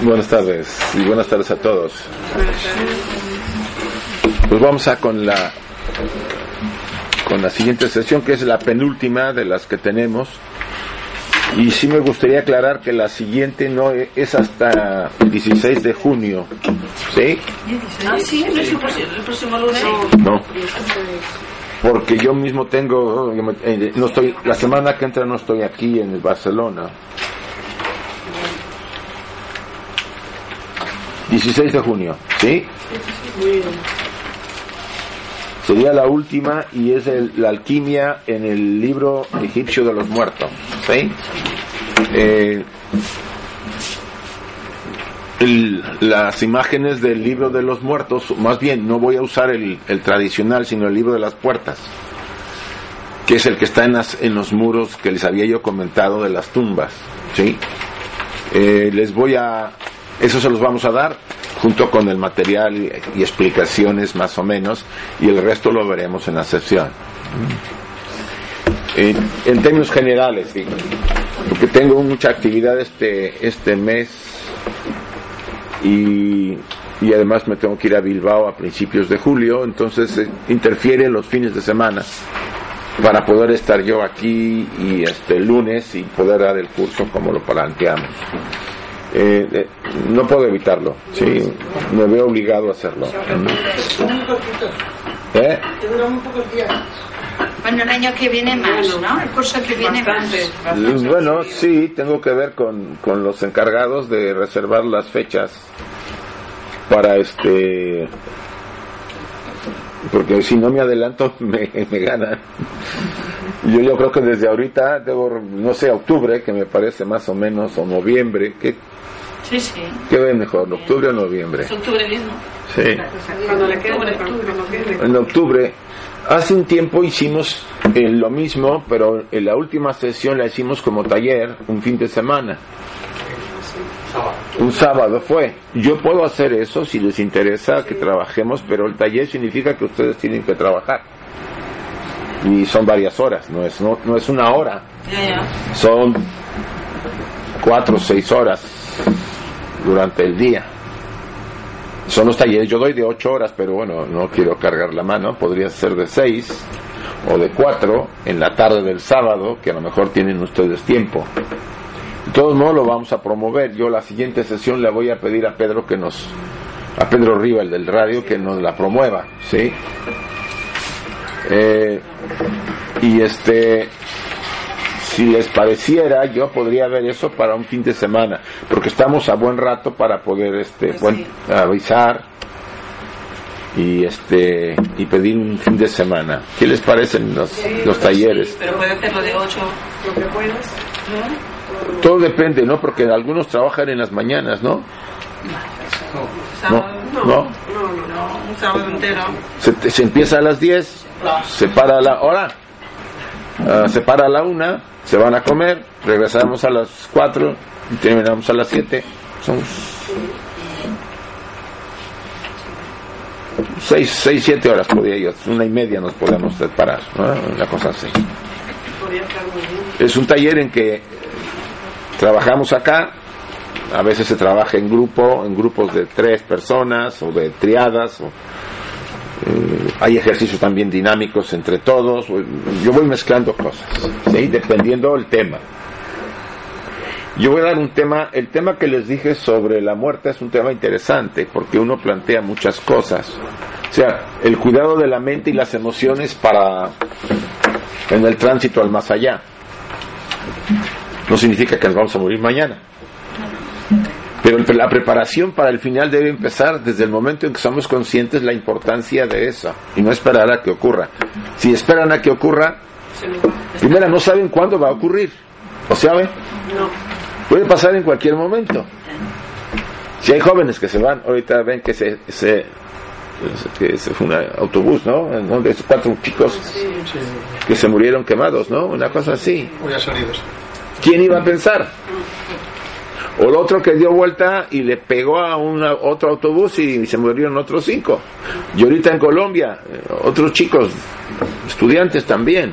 Buenas tardes y buenas tardes a todos. Pues vamos a con la con la siguiente sesión que es la penúltima de las que tenemos y sí me gustaría aclarar que la siguiente no es hasta el 16 de junio, ¿sí? Ah, sí, no es el próximo lunes. No. Porque yo mismo tengo, eh, no estoy, la semana que entra no estoy aquí en Barcelona. 16 de junio, ¿sí? Sería la última y es la alquimia en el libro egipcio de los muertos, ¿sí? Eh, las imágenes del libro de los muertos, más bien no voy a usar el, tradicional, sino el libro de las puertas, que es el que está en, en los muros que les había yo comentado de las tumbas. ¿sí? Eh, les voy a, eso se los vamos a dar junto con el material y, explicaciones más o menos, y el resto lo veremos en la sesión. En, términos generales, porque tengo mucha actividad este, este mes y, y además me tengo que ir a Bilbao a principios de julio, entonces eh, interfiere los fines de semana para poder estar yo aquí y este lunes y poder dar el curso como lo planteamos. Eh, eh, no puedo evitarlo, sí, me veo obligado a hacerlo. ¿Eh? Bueno, el año que viene más, ¿no? El curso que viene más. Bueno, sí, tengo que ver con, con los encargados de reservar las fechas para este porque si no me adelanto me, me ganan. Yo, yo creo que desde ahorita, debo, no sé, octubre, que me parece más o menos, o noviembre, que Sí, sí. ¿Qué ve mejor, octubre o noviembre? Es octubre mismo. Sí. Cuando le quede En octubre. Hace un tiempo hicimos eh, lo mismo, pero en la última sesión la hicimos como taller, un fin de semana. Un sábado fue. Yo puedo hacer eso si les interesa que trabajemos, pero el taller significa que ustedes tienen que trabajar. Y son varias horas, no es, no, no es una hora. Son cuatro o seis horas durante el día. Son los talleres, yo doy de ocho horas, pero bueno, no quiero cargar la mano, podría ser de seis o de cuatro en la tarde del sábado, que a lo mejor tienen ustedes tiempo. De todos modos lo vamos a promover. Yo la siguiente sesión le voy a pedir a Pedro que nos, a Pedro Riva, el del radio, que nos la promueva, ¿sí? Eh, y este, si les pareciera, yo podría ver eso para un fin de semana, porque estamos a buen rato para poder este pues avisar y este y pedir un fin de semana. ¿Qué les parecen los, los talleres? pero puede hacerlo de 8 lo que puedes, Todo depende, ¿no? Porque algunos trabajan en las mañanas, ¿no? No, no, no, un sábado entero. Se, se empieza a las 10, se para a la hora, uh, se para a la 1 se van a comer, regresamos a las 4 y terminamos a las 7. Son 6, 6, 7 horas podría yo, una y media nos podemos separar, ¿no? una cosa así. Es un taller en que trabajamos acá, a veces se trabaja en grupo, en grupos de tres personas o de triadas o hay ejercicios también dinámicos entre todos. Yo voy mezclando cosas, dependiendo del tema. Yo voy a dar un tema, el tema que les dije sobre la muerte es un tema interesante porque uno plantea muchas cosas. O sea, el cuidado de la mente y las emociones para en el tránsito al más allá. No significa que nos vamos a morir mañana. Pero la preparación para el final debe empezar desde el momento en que somos conscientes la importancia de eso y no esperar a que ocurra. Si esperan a que ocurra, primero no saben cuándo va a ocurrir. ¿Lo saben? No. Puede pasar en cualquier momento. Si hay jóvenes que se van, ahorita ven que se, se que se fue un autobús, ¿no? Donde cuatro chicos que se murieron quemados, ¿no? Una cosa así. ¿Quién iba a pensar? O el otro que dio vuelta y le pegó a un otro autobús y se murieron otros cinco. Y ahorita en Colombia, eh, otros chicos, estudiantes también.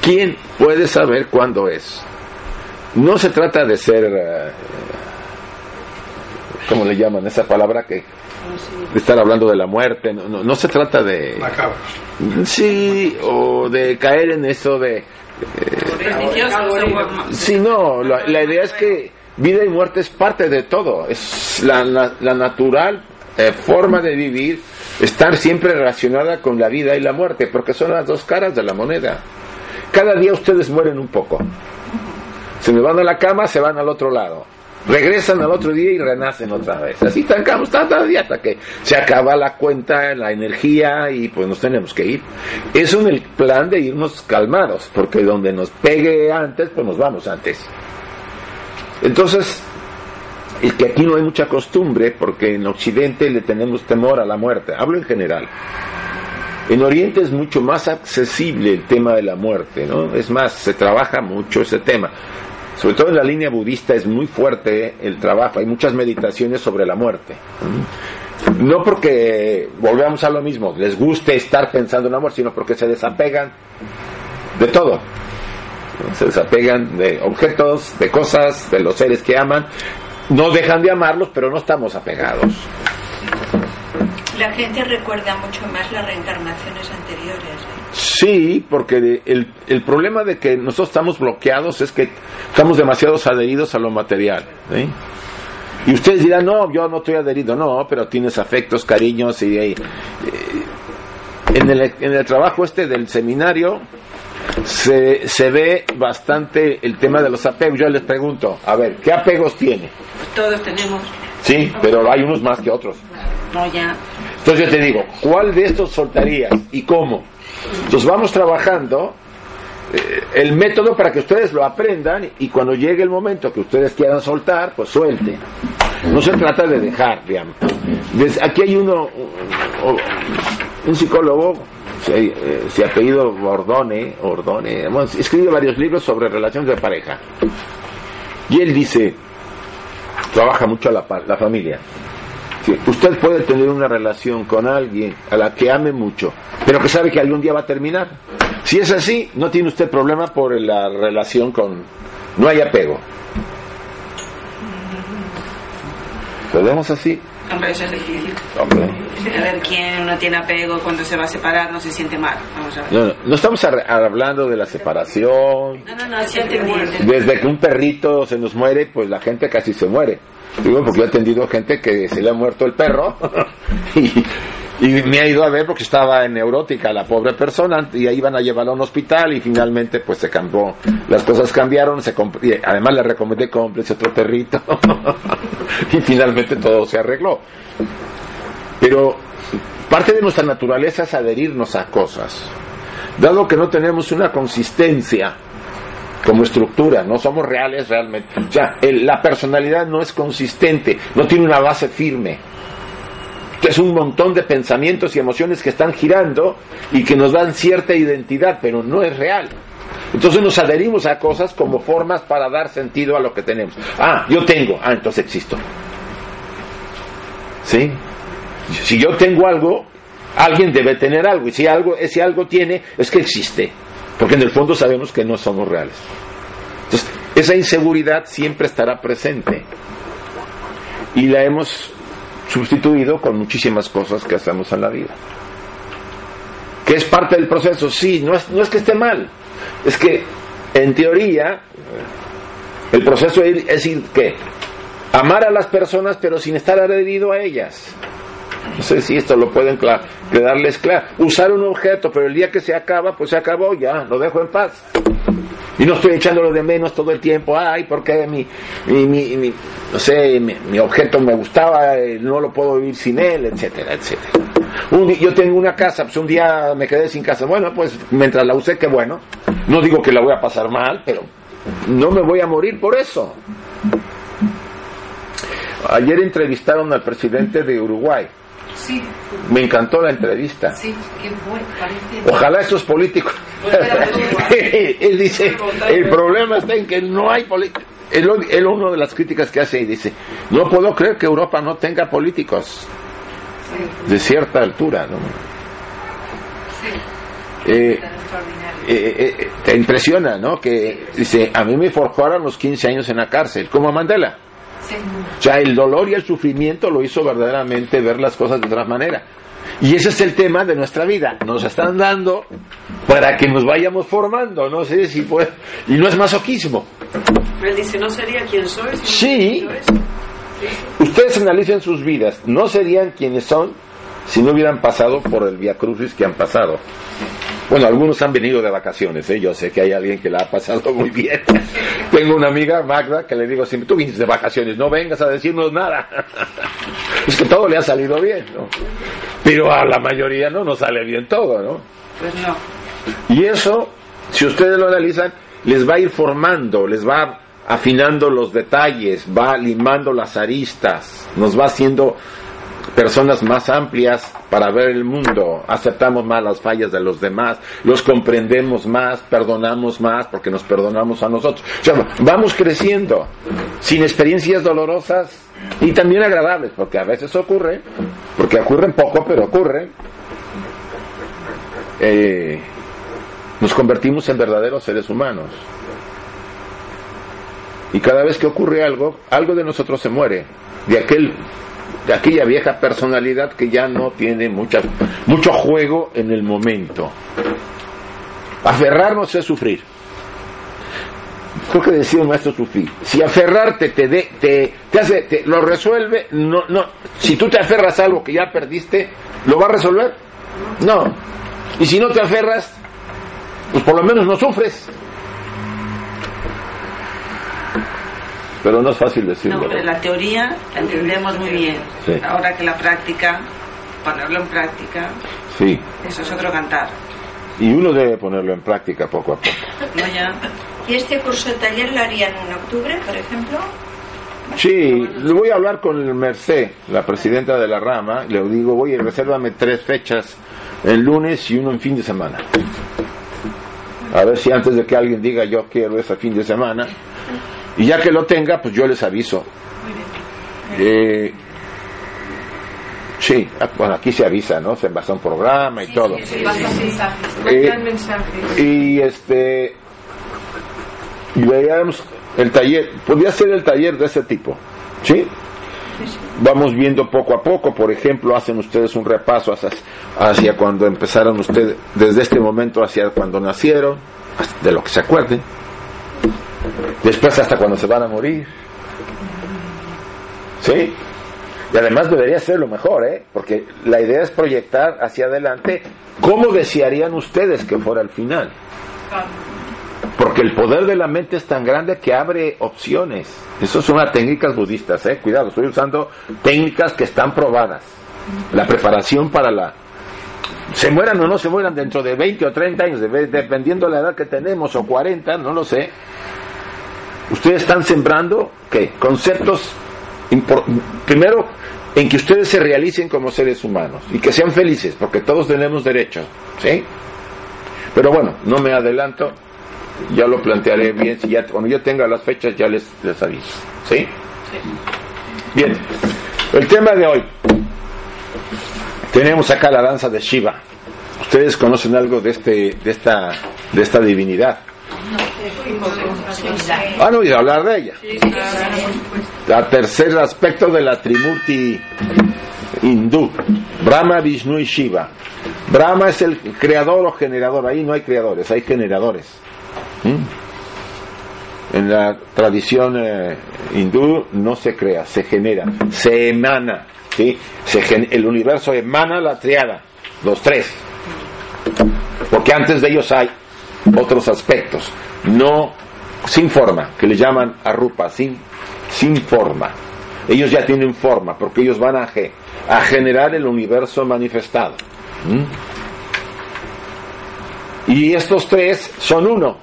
¿Quién puede saber cuándo es? No se trata de ser, eh, ¿cómo le llaman? Esa palabra que de estar hablando de la muerte, no, no, se trata de... Sí, o de caer en eso de... Eh, sí, no, la, idea es que vida y muerte es parte de todo, es la, la, natural eh, forma de vivir, estar siempre relacionada con la vida y la muerte, porque son las dos caras de la moneda. Cada día ustedes mueren un poco. Se me van a la cama, se van al otro lado regresan al otro día y renacen otra vez. Así estancamos cada día hasta que se acaba la cuenta, la energía y pues nos tenemos que ir. Es un el plan de irnos calmados, porque donde nos pegue antes, pues nos vamos antes. Entonces, y que aquí no hay mucha costumbre, porque en Occidente le tenemos temor a la muerte, hablo en general. En Oriente es mucho más accesible el tema de la muerte, ¿no? Es más, se trabaja mucho ese tema sobre todo en la línea budista es muy fuerte el trabajo, hay muchas meditaciones sobre la muerte. No porque volvamos a lo mismo, les guste estar pensando en la muerte, sino porque se desapegan de todo. Se desapegan de objetos, de cosas, de los seres que aman. No dejan de amarlos, pero no estamos apegados. La gente recuerda mucho más las reencarnaciones anteriores. Sí, porque el, el, problema de que nosotros estamos bloqueados es que estamos demasiado adheridos a lo material. Y ustedes dirán, no, yo no estoy adherido, no, pero tienes afectos, cariños y... Eh, en, el, en el trabajo este del seminario se, se ve bastante el tema de los apegos. Yo les pregunto, a ver, ¿qué apegos tiene? Todos tenemos. Sí, pero hay unos más que otros. No, ya. Entonces yo te digo, ¿cuál de estos soltarías y cómo? Entonces vamos trabajando eh, el método para que ustedes lo aprendan y cuando llegue el momento que ustedes quieran soltar, pues suelten. No se trata de dejar, digamos. aquí hay uno, un, psicólogo, se, eh, se ha pedido Ordone, Ordone, escribe varios libros sobre relaciones de pareja. Y él dice, trabaja mucho la, la familia usted puede tener una relación con alguien a la que ame mucho, pero que sabe que algún día va a terminar. Si es así, no tiene usted problema por la relación con... No hay apego. ¿Podemos así? Hombre, eso es difícil. Hombre. A ver, quién no tiene apego cuando se va a separar no se siente mal. Vamos a ver. No, no, estamos hablando de la separación. No, no, no, sí. Desde que un perrito se nos muere, pues la gente casi se muere. Digo, porque he atendido gente que se le ha muerto el perro y, me ha ido a ver porque estaba en neurótica la pobre persona y ahí iban a llevarlo a un hospital y finalmente pues se cambió, las cosas cambiaron, se y además le recomendé ese otro perrito y finalmente todo se arregló. Pero parte de nuestra naturaleza es adherirnos a cosas. Dado que no tenemos una consistencia como estructura, no somos reales realmente. O sea, la personalidad no es consistente, no tiene una base firme. Es un montón de pensamientos y emociones que están girando y que nos dan cierta identidad, pero no es real. Entonces nos adherimos a cosas como formas para dar sentido a lo que tenemos. Ah, yo tengo, ah, entonces existo. ¿Sí? Si yo tengo algo, alguien debe tener algo. Y si algo, si algo tiene, es que existe. Porque en el fondo sabemos que no somos reales. Entonces, esa inseguridad siempre estará presente. Y la hemos sustituido con muchísimas cosas que hacemos en la vida. Que es parte del proceso, sí, no es, no es que esté mal. Es que, en teoría, el proceso es decir que amar a las personas pero sin estar adherido a ellas. No sé si esto lo pueden quedarles claro. Usar un objeto, pero el día que se acaba, pues se acabó, ya, lo dejo en paz. Y no estoy echándolo de menos todo el tiempo, ay, porque mi, mi, mi, no sé, mi, objeto me gustaba, eh, no lo puedo vivir sin él, etcétera, etcétera. Un, yo tengo una casa, pues un día me quedé sin casa, bueno, pues mientras la usé, qué bueno. No digo que la voy a pasar mal, pero no me voy a morir por eso. Ayer entrevistaron al presidente de Uruguay. Sí. Me encantó la entrevista. Sí, qué bueno, parece. Ojalá esos políticos. él dice, el problema está en que no hay políticos. Él, él, uno de las críticas que hace y dice, no puedo creer que Europa no tenga políticos de cierta altura, ¿no? Eh, eh, eh, te impresiona, ¿no? Que dice, a mí me forjaron los 15 años en la cárcel, como a Mandela. O sea, el dolor y el sufrimiento lo hizo verdaderamente ver las cosas de otra manera. Y ese es el tema de nuestra vida. Nos están dando para que nos vayamos formando, no sé si puede. Y no es masoquismo. Él dice, ¿no sería quien soy? Si sí. Ustedes analicen sus vidas. No serían quienes son si no hubieran pasado por el Via Crucis que han pasado. Bueno, algunos han venido de vacaciones, ¿eh? yo sé que hay alguien que la ha pasado muy bien. Tengo una amiga, Magda, que le digo siempre, tú vienes de vacaciones, no vengas a decirnos nada. es que todo le ha salido bien, ¿no? Pero a la mayoría no nos sale bien todo, ¿no? Pues no. Y eso, si ustedes lo analizan, les va a ir formando, les va afinando los detalles, va limando las aristas, nos va haciendo personas más amplias para ver el mundo, aceptamos más las fallas de los demás, los comprendemos más, perdonamos más porque nos perdonamos a nosotros. Vamos creciendo sin experiencias dolorosas y también agradables, porque a veces ocurre, porque ocurren poco, pero ocurre. Eh, nos convertimos en verdaderos seres humanos. Y cada vez que ocurre algo, algo de nosotros se muere, de aquel de aquella vieja personalidad que ya no tiene mucha, mucho juego en el momento. Aferrarnos es sufrir. Creo que decía un maestro sufrir. Si aferrarte te, de, te, te hace, te, lo resuelve, no, no. Si tú te aferras a algo que ya perdiste, ¿lo va a resolver? No. Y si no te aferras, pues por lo menos no sufres. Pero no es fácil decirlo. No, la teoría la entendemos muy bien. Sí. Ahora que la práctica, ponerlo en práctica, Sí, eso es otro cantar. y uno debe ponerlo en práctica poco a poco. ¿No ya? ¿Y este curso de taller lo harían en octubre, por ejemplo? Sí, le voy a hablar con el Merced, la presidenta de la rama, y le digo, oye, resérvame tres fechas, el lunes y uno en fin de semana. A ver si antes de que alguien diga yo quiero ese fin de semana, y ya que lo tenga, pues yo les aviso. Eh, sí, ah, bueno, aquí se avisa, ¿no? Se basa un programa y todo. Eh, y este y veíamos el taller podría ser el taller de ese tipo sí vamos viendo poco a poco por ejemplo hacen ustedes un repaso hacia, hacia cuando empezaron ustedes desde este momento hacia cuando nacieron de lo que se acuerden después hasta cuando se van a morir sí y además debería ser lo mejor, ¿eh? Porque la idea es proyectar hacia adelante cómo desearían ustedes que fuera el final. Porque el poder de la mente es tan grande que abre opciones. Eso son las técnicas budistas, ¿eh? Cuidado, estoy usando técnicas que están probadas. La preparación para la... Se mueran o no se mueran dentro de 20 o 30 años, de- dependiendo de la edad que tenemos, o 40, no lo sé. Ustedes están sembrando, ¿qué? Conceptos, primero, en que ustedes se realicen como seres humanos y que sean felices, porque todos tenemos derecho, ¿sí? Pero bueno, no me adelanto, ya lo plantearé bien, si ya, cuando yo tenga las fechas ya les, les aviso, ¿sí? Bien, el tema de hoy, tenemos acá la danza de Shiva. ¿Ustedes conocen algo de, este, de, esta, de esta divinidad? Han oído hablar de ella. El tercer aspecto de la Trimurti hindú, Brahma, Vishnu y Shiva. Brahma es el creador o generador, ahí no hay creadores, hay generadores. ¿Mm? En la tradición eh, hindú no se crea, se genera, se emana. ¿sí? Se gen- el universo emana la triada, los tres. Porque antes de ellos hay otros aspectos, no sin forma, que le llaman arrupa, sin, sin forma. Ellos ya tienen forma, porque ellos van a, a generar el universo manifestado. ¿Mm? Y estos tres son uno.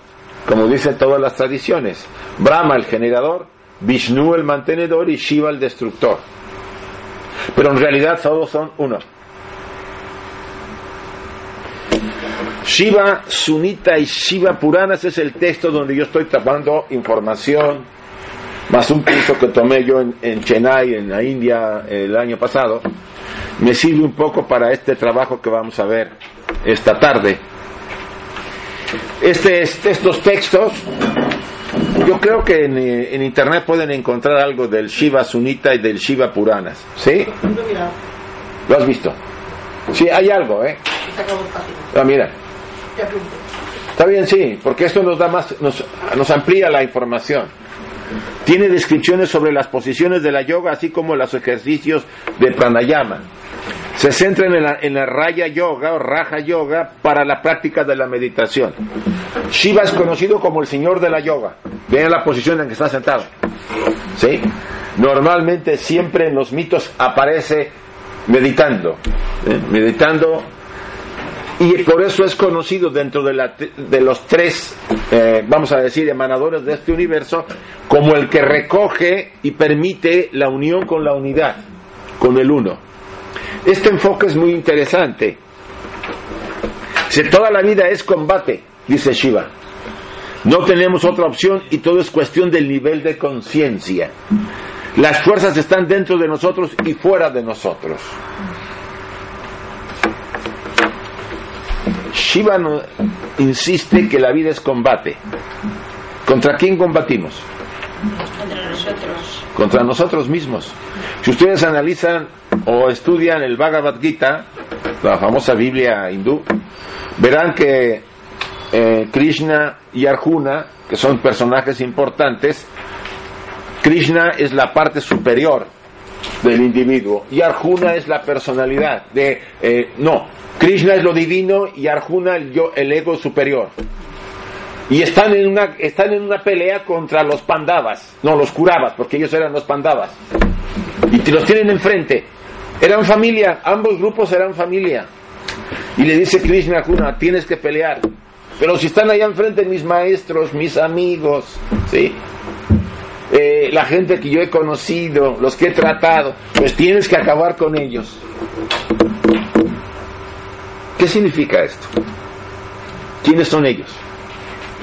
como dicen todas las tradiciones. Brahma el generador, Vishnu el mantenedor y Shiva el destructor. Pero en realidad todos son uno. Shiva Sunita y Shiva Puranas es el texto donde yo estoy tapando información, más un curso que tomé yo en, Chennai, en la India, el año pasado, me sirve un poco para este trabajo que vamos a ver esta tarde. Este, estos textos, yo creo que en, en, internet pueden encontrar algo del Shiva Sunita y del Shiva Puranas. ¿Sí? ¿Lo has visto? Sí, hay algo, ¿eh? Ah, mira. Está bien, sí, porque esto nos da más, nos, amplía la información. Tiene descripciones sobre las posiciones de la yoga, así como los ejercicios de pranayama. Se centra en la, en la raya yoga o raja yoga para la práctica de la meditación. Shiva es conocido como el señor de la yoga. Vean la posición en que está sentado. ¿Sí? Normalmente siempre en los mitos aparece meditando. ¿eh? Meditando y por eso es conocido dentro de, la, de los tres, eh, vamos a decir, emanadores de este universo, como el que recoge y permite la unión con la unidad, con el uno. Este enfoque es muy interesante. Si toda la vida es combate, dice Shiva, no tenemos otra opción y todo es cuestión del nivel de conciencia. Las fuerzas están dentro de nosotros y fuera de nosotros. Shiva insiste que la vida es combate. ¿Contra quién combatimos? Contra nosotros. Contra nosotros mismos. Si ustedes analizan o estudian el Bhagavad Gita, la famosa Biblia hindú, verán que eh, Krishna y Arjuna, que son personajes importantes, Krishna es la parte superior del individuo y Arjuna es la personalidad de eh, no Krishna es lo divino y Arjuna el, yo, el ego superior. Y están en, una, están en una pelea contra los pandavas, no los curabas, porque ellos eran los pandavas. Y los tienen enfrente. Eran familia, ambos grupos eran familia. Y le dice Krishna Arjuna, tienes que pelear. Pero si están allá enfrente mis maestros, mis amigos, ¿sí? Eh, la gente que yo he conocido, los que he tratado, pues tienes que acabar con ellos. ¿Qué significa esto? ¿Quiénes son ellos?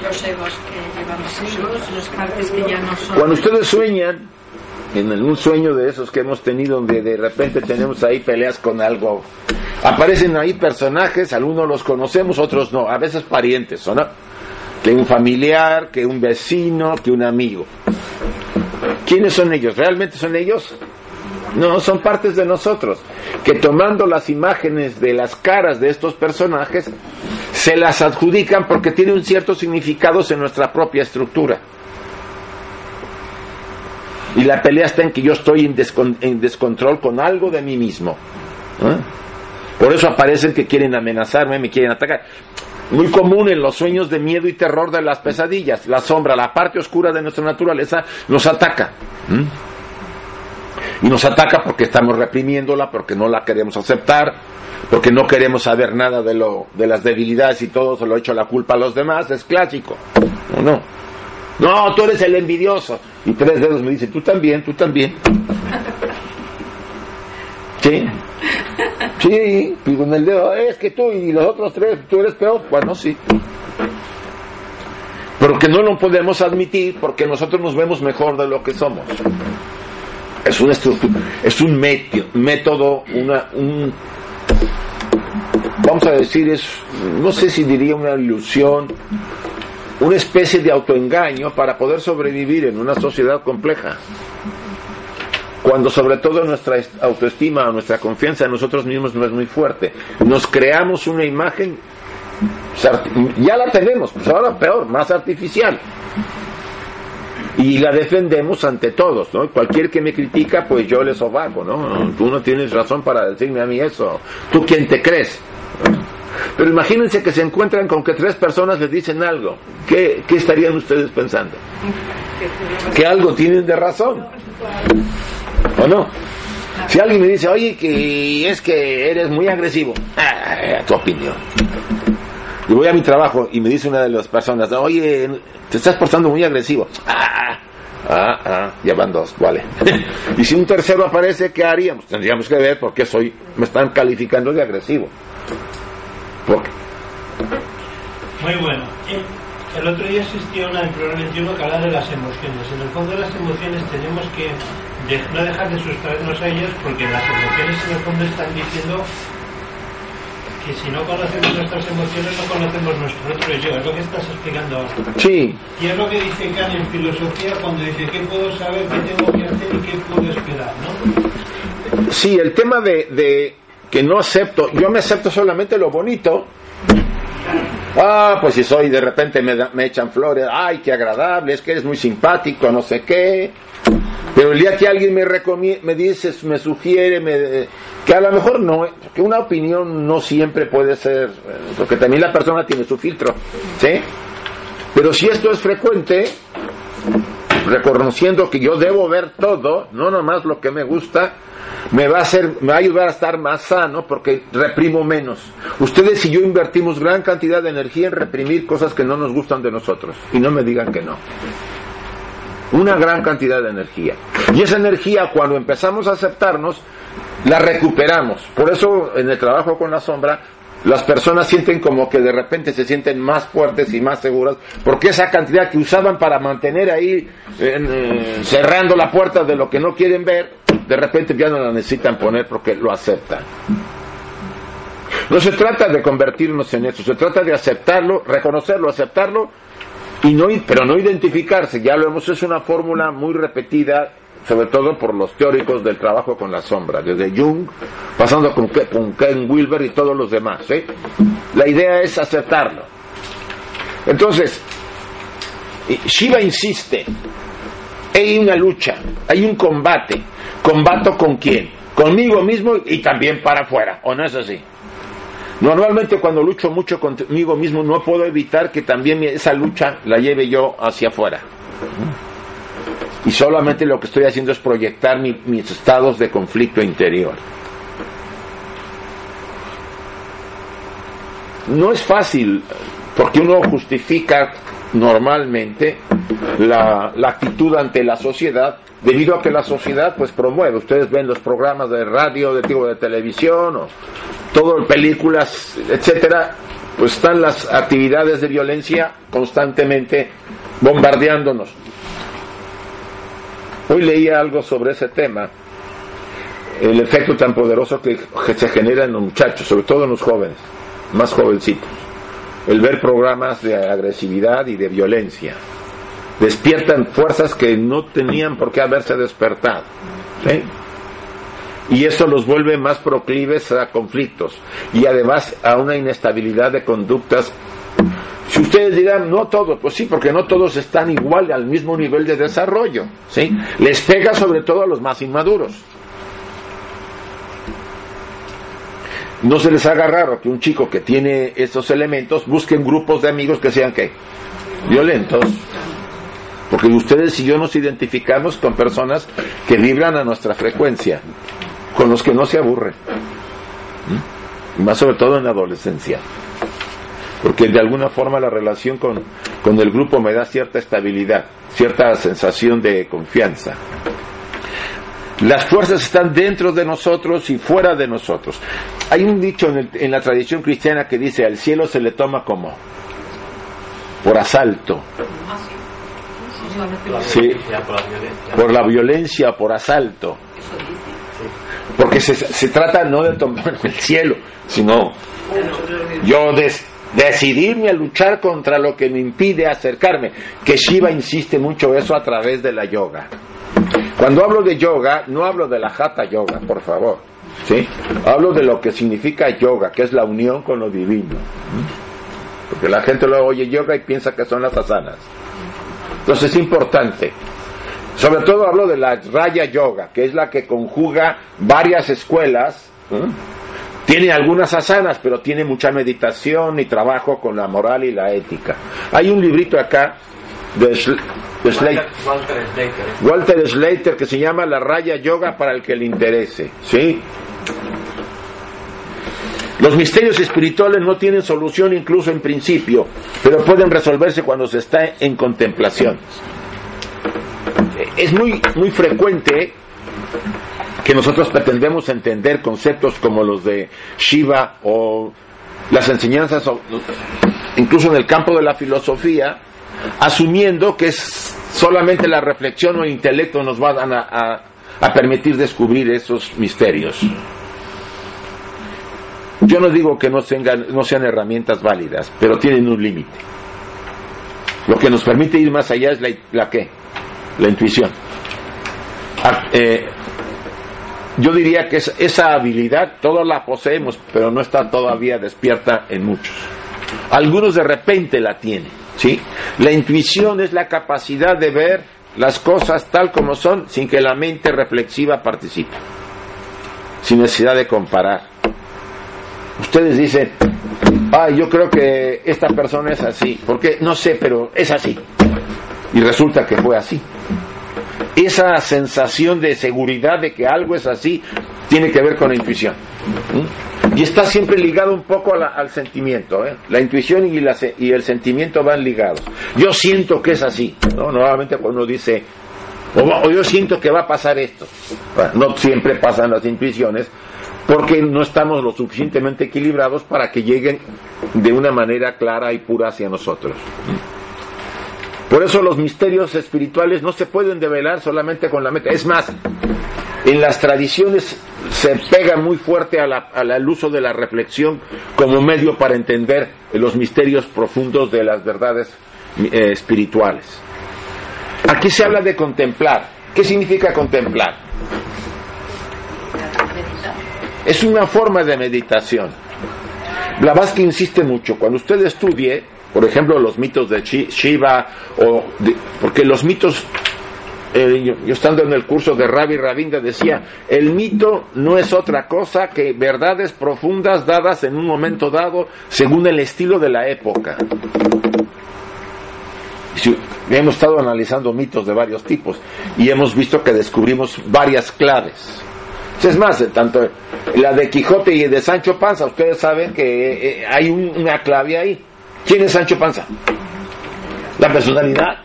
Los egos que llevamos los partes que ya no son. Cuando ustedes sueñan, en un sueño de esos que hemos tenido, donde de repente tenemos ahí peleas con algo, aparecen ahí personajes, algunos los conocemos, otros no, a veces parientes, ¿o no? Que un familiar, que un vecino, que un amigo. ¿Quiénes son ellos? ¿Realmente son ellos? No, son partes de nosotros, que tomando las imágenes de las caras de estos personajes, se las adjudican porque tiene un cierto significado en nuestra propia estructura. Y la pelea está en que yo estoy en, descontrol con algo de mí mismo. ¿eh? Por eso aparecen que quieren amenazarme, me quieren atacar. Muy común en los sueños de miedo y terror de las pesadillas. La sombra, la parte oscura de nuestra naturaleza, nos ataca. y nos ataca porque estamos reprimiéndola, porque no la queremos aceptar, porque no queremos saber nada de, lo, de las debilidades y todo se lo hecho la culpa a los demás, es clásico. ¿O no? No, tú eres el envidioso. Y tres dedos me dicen, tú también, tú también. Sí. Sí, y con el dedo, es que tú y los otros tres, tú eres peor. Bueno, sí. Pero que no lo podemos admitir porque nosotros nos vemos mejor de lo que somos es estructura, es un método, una, un, vamos a decir, es, no sé si diría una ilusión, una especie de autoengaño para poder sobrevivir en una sociedad compleja. Cuando sobre todo nuestra autoestima o nuestra confianza en nosotros mismos no es muy fuerte, nos creamos una imagen, ya la tenemos, pues ahora peor, más artificial y la defendemos ante todos, ¿no? Cualquier que me critica, pues yo le sobaco, ¿no? Tú no tienes razón para decirme a mí eso. ¿Tú quién te crees? Pero imagínense que se encuentran con que tres personas les dicen algo. ¿Qué, qué estarían ustedes pensando? Que algo tienen de razón. ¿O no? Si alguien me dice, oye, que es que eres muy agresivo, ah, tu opinión. Y voy a mi trabajo y me dice una de las personas, oye, te estás portando muy agresivo. Ah, ah, ah, ya van dos, vale. y si un tercero aparece, ¿qué haríamos? Tendríamos que ver por qué soy, me están calificando de agresivo. ¿Por qué? Muy bueno. El otro día existió una en programa 21 que hablaba de las emociones. En el fondo de las emociones tenemos que no dejar de sustraernos a ellas porque las emociones en el fondo están diciendo que si no conocemos nuestras emociones no conocemos nuestro otro yo, es lo que estás explicando ahora. Sí. Y es lo que dice Kant en filosofía cuando dice qué puedo saber, qué tengo que hacer y qué puedo esperar, ¿no? Sí, el tema de, de que no acepto, yo me acepto solamente lo bonito. Ah, pues si soy de repente me, me echan flores, ay, qué agradable, es que eres muy simpático, no sé qué. Pero el día que alguien me, me dice, me sugiere, me, que a lo mejor no, que una opinión no siempre puede ser, porque también la persona tiene su filtro, ¿sí? Pero si esto es frecuente, reconociendo que yo debo ver todo, no nomás lo que me gusta, me va a hacer, me va a ayudar a estar más sano porque reprimo menos. Ustedes y yo invertimos gran cantidad de energía en reprimir cosas que no nos gustan de nosotros y no me digan que no una gran cantidad de energía. Y esa energía, cuando empezamos a aceptarnos, la recuperamos. Por eso, en el trabajo con la sombra, las personas sienten como que de repente se sienten más fuertes y más seguras, porque esa cantidad que usaban para mantener ahí eh, cerrando la puerta de lo que no quieren ver, de repente ya no la necesitan poner porque lo aceptan. No se trata de convertirnos en eso, se trata de aceptarlo, reconocerlo, aceptarlo y no, pero no identificarse, ya lo hemos, es una fórmula muy repetida, sobre todo por los teóricos del trabajo con la sombra, desde Jung, pasando con, Ken Wilber y todos los demás. ¿eh? La idea es aceptarlo. Entonces, Shiva insiste, hay una lucha, hay un combate. ¿Combato con quién? Conmigo mismo y también para afuera, ¿o no es así? Normalmente cuando lucho mucho conmigo mismo no puedo evitar que también esa lucha la lleve yo hacia afuera. Y solamente lo que estoy haciendo es proyectar mis estados de conflicto interior. No es fácil porque uno justifica normalmente la, actitud ante la sociedad debido a que la sociedad pues promueve, ustedes ven los programas de radio, de tipo de televisión, o todo películas, etcétera, pues están las actividades de violencia constantemente bombardeándonos. Hoy leía algo sobre ese tema, el efecto tan poderoso que, que se genera en los muchachos, sobre todo en los jóvenes, más jovencitos, el ver programas de agresividad y de violencia despiertan fuerzas que no tenían por qué haberse despertado. Y eso los vuelve más proclives a conflictos y además a una inestabilidad de conductas. Si ustedes dirán, no todos, pues sí, porque no todos están igual al mismo nivel de desarrollo. ¿sí? Les pega sobre todo a los más inmaduros. No se les haga raro que un chico que tiene estos elementos busque grupos de amigos que sean ¿qué? violentos, porque ustedes y yo nos identificamos con personas que vibran a nuestra frecuencia, con los que no se aburren. ¿Mm? Y más sobre todo en la adolescencia. Porque de alguna forma la relación con, con el grupo me da cierta estabilidad, cierta sensación de confianza. Las fuerzas están dentro de nosotros y fuera de nosotros. Hay un dicho en, en, la tradición cristiana que dice, al cielo se le toma como por asalto. Sí, por la violencia, por asalto. Porque se, se trata no de tomar el cielo, sino yo decidirme a luchar contra lo que me impide acercarme. Que Shiva insiste mucho eso a través de la yoga. Cuando hablo de yoga, no hablo de la hatha yoga, por favor. ¿sí? Hablo de lo que significa yoga, que es la unión con lo divino. Porque la gente lo oye yoga y piensa que son las asanas. Entonces es importante. Sobre todo hablo de la Raya Yoga, que es la que conjuga varias escuelas. Tiene algunas asanas, pero tiene mucha meditación y trabajo con la moral y la ética. Hay un librito acá de, Slater, Walter Slater que se llama La Raya Yoga para el que le interese. ¿sí? Los misterios espirituales no tienen solución incluso en principio, pero pueden resolverse cuando se está en contemplación. Es muy, muy frecuente que nosotros pretendemos entender conceptos como los de Shiva o las enseñanzas, incluso en el campo de la filosofía, asumiendo que es solamente la reflexión o el intelecto nos van a, permitir descubrir esos misterios. Yo no digo que no, tengan, no sean herramientas válidas, pero tienen un límite. Lo que nos permite ir más allá es la, la qué? La intuición. Ah, eh, yo diría que esa habilidad todos la poseemos, pero no está todavía despierta en muchos. Algunos de repente la tienen, ¿sí? La intuición es la capacidad de ver las cosas tal como son sin que la mente reflexiva participe, sin necesidad de comparar ustedes dicen, ah, yo creo que esta persona es así, porque no sé, pero es así. Y resulta que fue así. Esa sensación de seguridad de que algo es así tiene que ver con la intuición. Y está siempre ligado un poco al sentimiento. ¿eh? La intuición y, el sentimiento van ligados. Yo siento que es así. ¿no? Normalmente cuando uno dice, o, yo siento que va a pasar esto. no siempre pasan las intuiciones, porque no estamos lo suficientemente equilibrados para que lleguen de una manera clara y pura hacia nosotros. Por eso los misterios espirituales no se pueden develar solamente con la mente. Es más, en las tradiciones se pega muy fuerte al uso de la reflexión como medio para entender los misterios profundos de las verdades eh, espirituales. Aquí se habla de contemplar. ¿Qué significa contemplar? Es una forma de meditación. Blavatsky insiste mucho. Cuando usted estudie, por ejemplo, los mitos de Shiva, o porque los mitos, eh, yo, estando en el curso de Ravi Ravinda decía, el mito no es otra cosa que verdades profundas dadas en un momento dado según el estilo de la época. hemos estado analizando mitos de varios tipos y hemos visto que descubrimos varias claves. Es más, tanto la de Quijote y de Sancho Panza, ustedes saben que eh, hay una clave ahí. ¿Quién es Sancho Panza? La personalidad.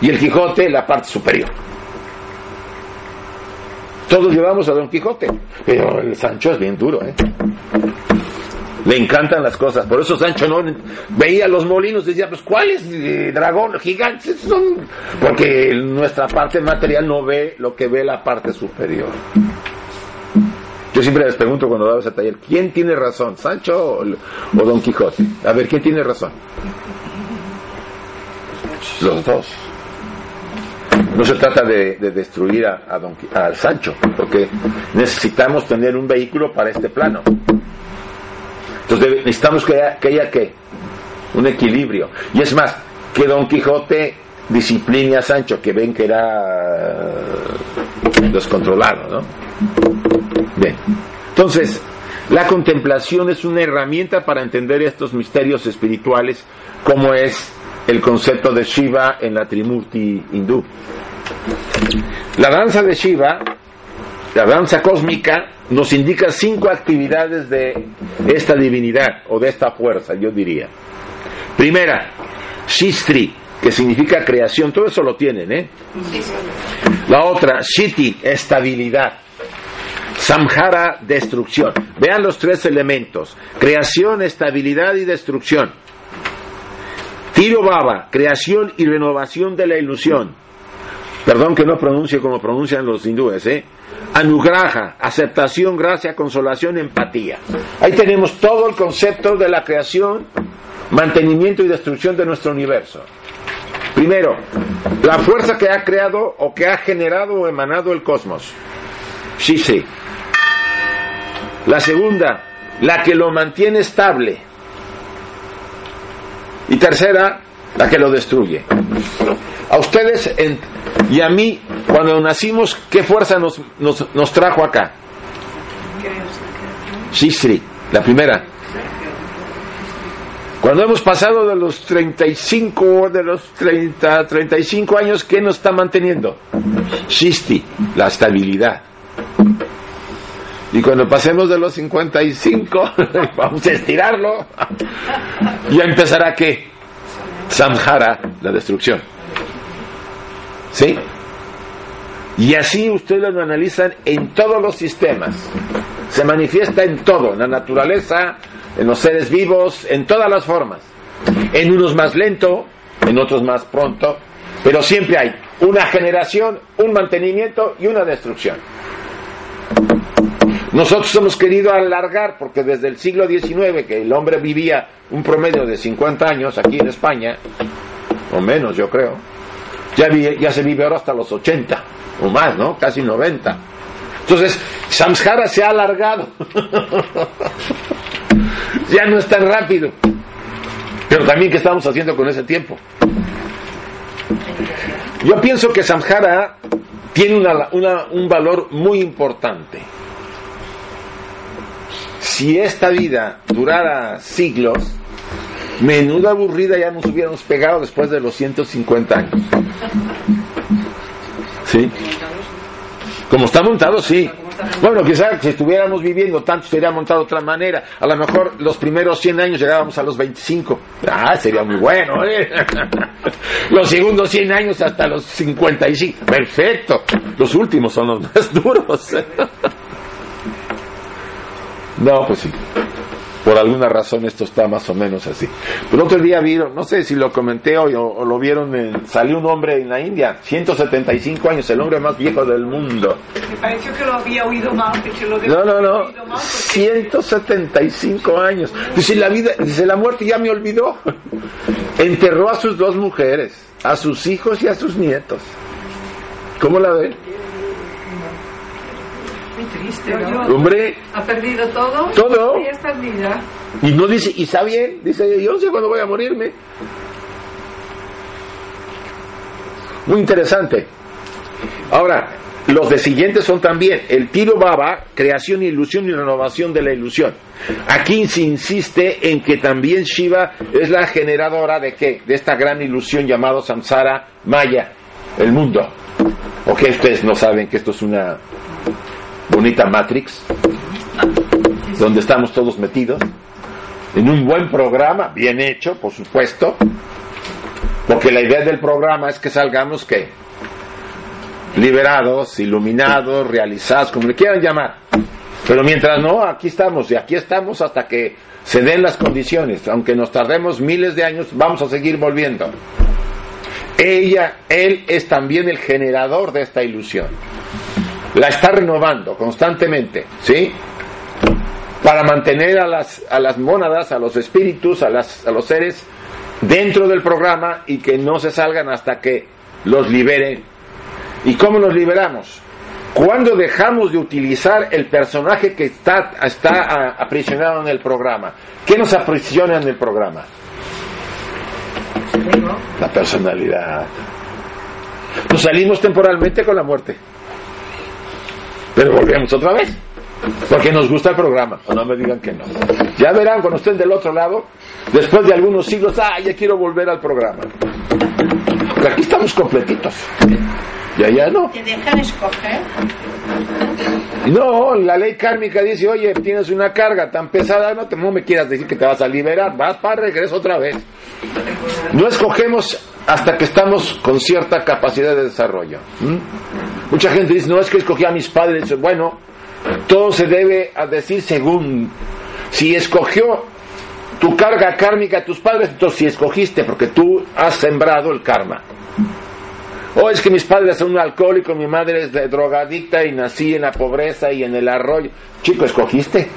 Y el Quijote, la parte superior. Todos llevamos a Don Quijote, pero el Sancho es bien duro, ¿eh? Le encantan las cosas. Por eso Sancho no veía los molinos y decía, pues ¿cuáles eh, dragón gigantes son? Porque nuestra parte material no ve lo que ve la parte superior. Yo siempre les pregunto cuando daba ese taller, ¿quién tiene razón, Sancho o, Don Quijote? A ver, ¿quién tiene razón? Los dos. No se trata de, destruir a, don, a Sancho, porque necesitamos tener un vehículo para este plano. Entonces necesitamos que haya, que haya ¿qué? un equilibrio. Y es más, que Don Quijote discipline a Sancho, que ven que era descontrolado, ¿no? Bien. Entonces, la contemplación es una herramienta para entender estos misterios espirituales, como es el concepto de Shiva en la Trimurti hindú. La danza de Shiva, la danza cósmica, nos indica cinco actividades de esta divinidad o de esta fuerza, yo diría. Primera, Shistri, que significa creación, todo eso lo tienen, ¿eh? La otra, Shiti, estabilidad. Samhara, destrucción. Vean los tres elementos. Creación, estabilidad y destrucción. Tiro Baba, creación y renovación de la ilusión. Perdón que no pronuncie como pronuncian los hindúes, ¿eh? Anugraha, aceptación, gracia, consolación, empatía. Ahí tenemos todo el concepto de la creación, mantenimiento y destrucción de nuestro universo. Primero, la fuerza que ha creado o que ha generado o emanado el cosmos. Sí, sí. La segunda, la que lo mantiene estable. Y tercera, la que lo destruye. A ustedes y a mí, cuando nacimos, ¿qué fuerza nos, nos, trajo acá? sí, la primera. Cuando hemos pasado de los 35, de los 30, 35 años, ¿qué nos está manteniendo? Shisti, la estabilidad. Y cuando pasemos de los 55, vamos a estirarlo. y empezará qué? Samhara, la destrucción. ¿Sí? Y así ustedes lo analizan en todos los sistemas. Se manifiesta en todo, en la naturaleza, en los seres vivos, en todas las formas. En unos más lento, en otros más pronto, pero siempre hay una generación, un mantenimiento y una destrucción. Nosotros hemos querido alargar, porque desde el siglo XIX, que el hombre vivía un promedio de 50 años aquí en España, o menos yo creo, ya, se vive ahora hasta los 80, o más, ¿no? Casi 90. Entonces, Samskara se ha alargado. ya no es tan rápido. Pero también, ¿qué estamos haciendo con ese tiempo? Yo pienso que Samskara tiene un valor muy importante. Si esta vida durara siglos, menuda aburrida ya nos hubiéramos pegado después de los 150 años. ¿Sí? Como está montado, sí. Bueno, quizás si estuviéramos viviendo tanto sería montado de otra manera. A lo mejor los primeros 100 años llegábamos a los 25. Ah, sería muy bueno. ¿eh? Los segundos 100 años hasta los 55. Perfecto. Los últimos son los más duros. No, pues sí. Por alguna razón esto está más o menos así. Pero otro día vieron, no sé si lo comenté hoy o, lo vieron, en, salió un hombre en la India, 175 años, el hombre más viejo del mundo. Me pareció que lo había oído mal, que lo No, no, no, 175 años. Dice la vida, dice la muerte ya me olvidó. Enterró a sus dos mujeres, a sus hijos y a sus nietos. ¿Cómo la ve? Muy triste, Hombre. Ha perdido todo. Todo. Y esta vida. Y no dice, y está bien, dice, yo no sé cuándo voy a morirme. Muy interesante. Ahora, los de siguientes son también el tiro baba, creación, ilusión y renovación de la ilusión. Aquí se insiste en que también Shiva es la generadora de qué? De esta gran ilusión llamado samsara maya, el mundo. ¿O que ustedes no saben que esto es una bonita Matrix, donde estamos todos metidos, en un buen programa, bien hecho, por supuesto, porque la idea del programa es que salgamos que liberados, iluminados, realizados, como le quieran llamar. Pero mientras no, aquí estamos y aquí estamos hasta que se den las condiciones. Aunque nos tardemos miles de años, vamos a seguir volviendo. Ella, él es también el generador de esta ilusión la está renovando constantemente, ¿sí? Para mantener a las, a las mónadas, a los espíritus, a, las, a los seres dentro del programa y que no se salgan hasta que los liberen. ¿Y cómo los liberamos? Cuando dejamos de utilizar el personaje que está, está aprisionado en el programa. ¿Qué nos aprisiona en el programa? La personalidad. Nos salimos temporalmente con la muerte. Pero volvemos otra vez. Porque nos gusta el programa. O no me digan que no. Ya verán cuando estén del otro lado, después de algunos siglos, ah, ya quiero volver al programa. Porque aquí estamos completitos. Y allá no. ¿Te dejan escoger? No, la ley kármica dice, oye, tienes una carga tan pesada, no, te, no me quieras decir que te vas a liberar, vas para regreso otra vez. No escogemos hasta que estamos con cierta capacidad de desarrollo. Mucha gente dice, no es que escogí a mis padres. Bueno, todo se debe a decir según. Si escogió tu carga kármica a tus padres, entonces si escogiste, porque tú has sembrado el karma. O es que mis padres son un alcohólico, mi madre es drogadicta y nací en la pobreza y en el arroyo. Chico, escogiste.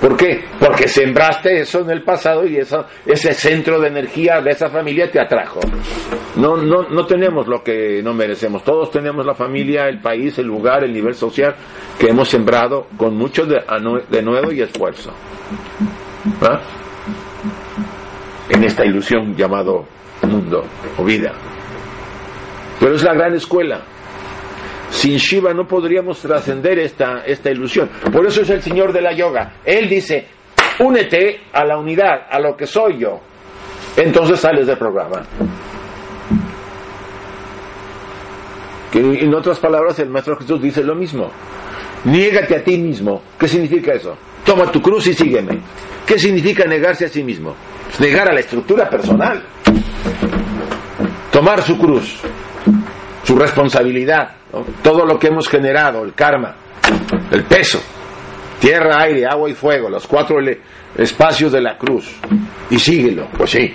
¿Por qué? Porque sembraste eso en el pasado y ese centro de energía de esa familia te atrajo. No, no, no tenemos lo que no merecemos. Todos tenemos la familia, el país, el lugar, el nivel social que hemos sembrado con mucho de, de nuevo y esfuerzo. ¿Ah? En esta ilusión llamado mundo o vida. Pero es la gran escuela. Sin Shiva no podríamos trascender esta, esta ilusión. Por eso es el Señor de la Yoga. Él dice, únete a la unidad, a lo que soy yo. Entonces sales del programa. En otras palabras, el Maestro Jesús dice lo mismo. Niégate a ti mismo. ¿Qué significa eso? Toma tu cruz y sígueme. ¿Qué significa negarse a sí mismo? Negar a la estructura personal. Tomar su cruz, su responsabilidad, todo lo que hemos generado, el karma, el peso, tierra, aire, agua y fuego, los cuatro espacios de la cruz. Y síguelo, pues sí.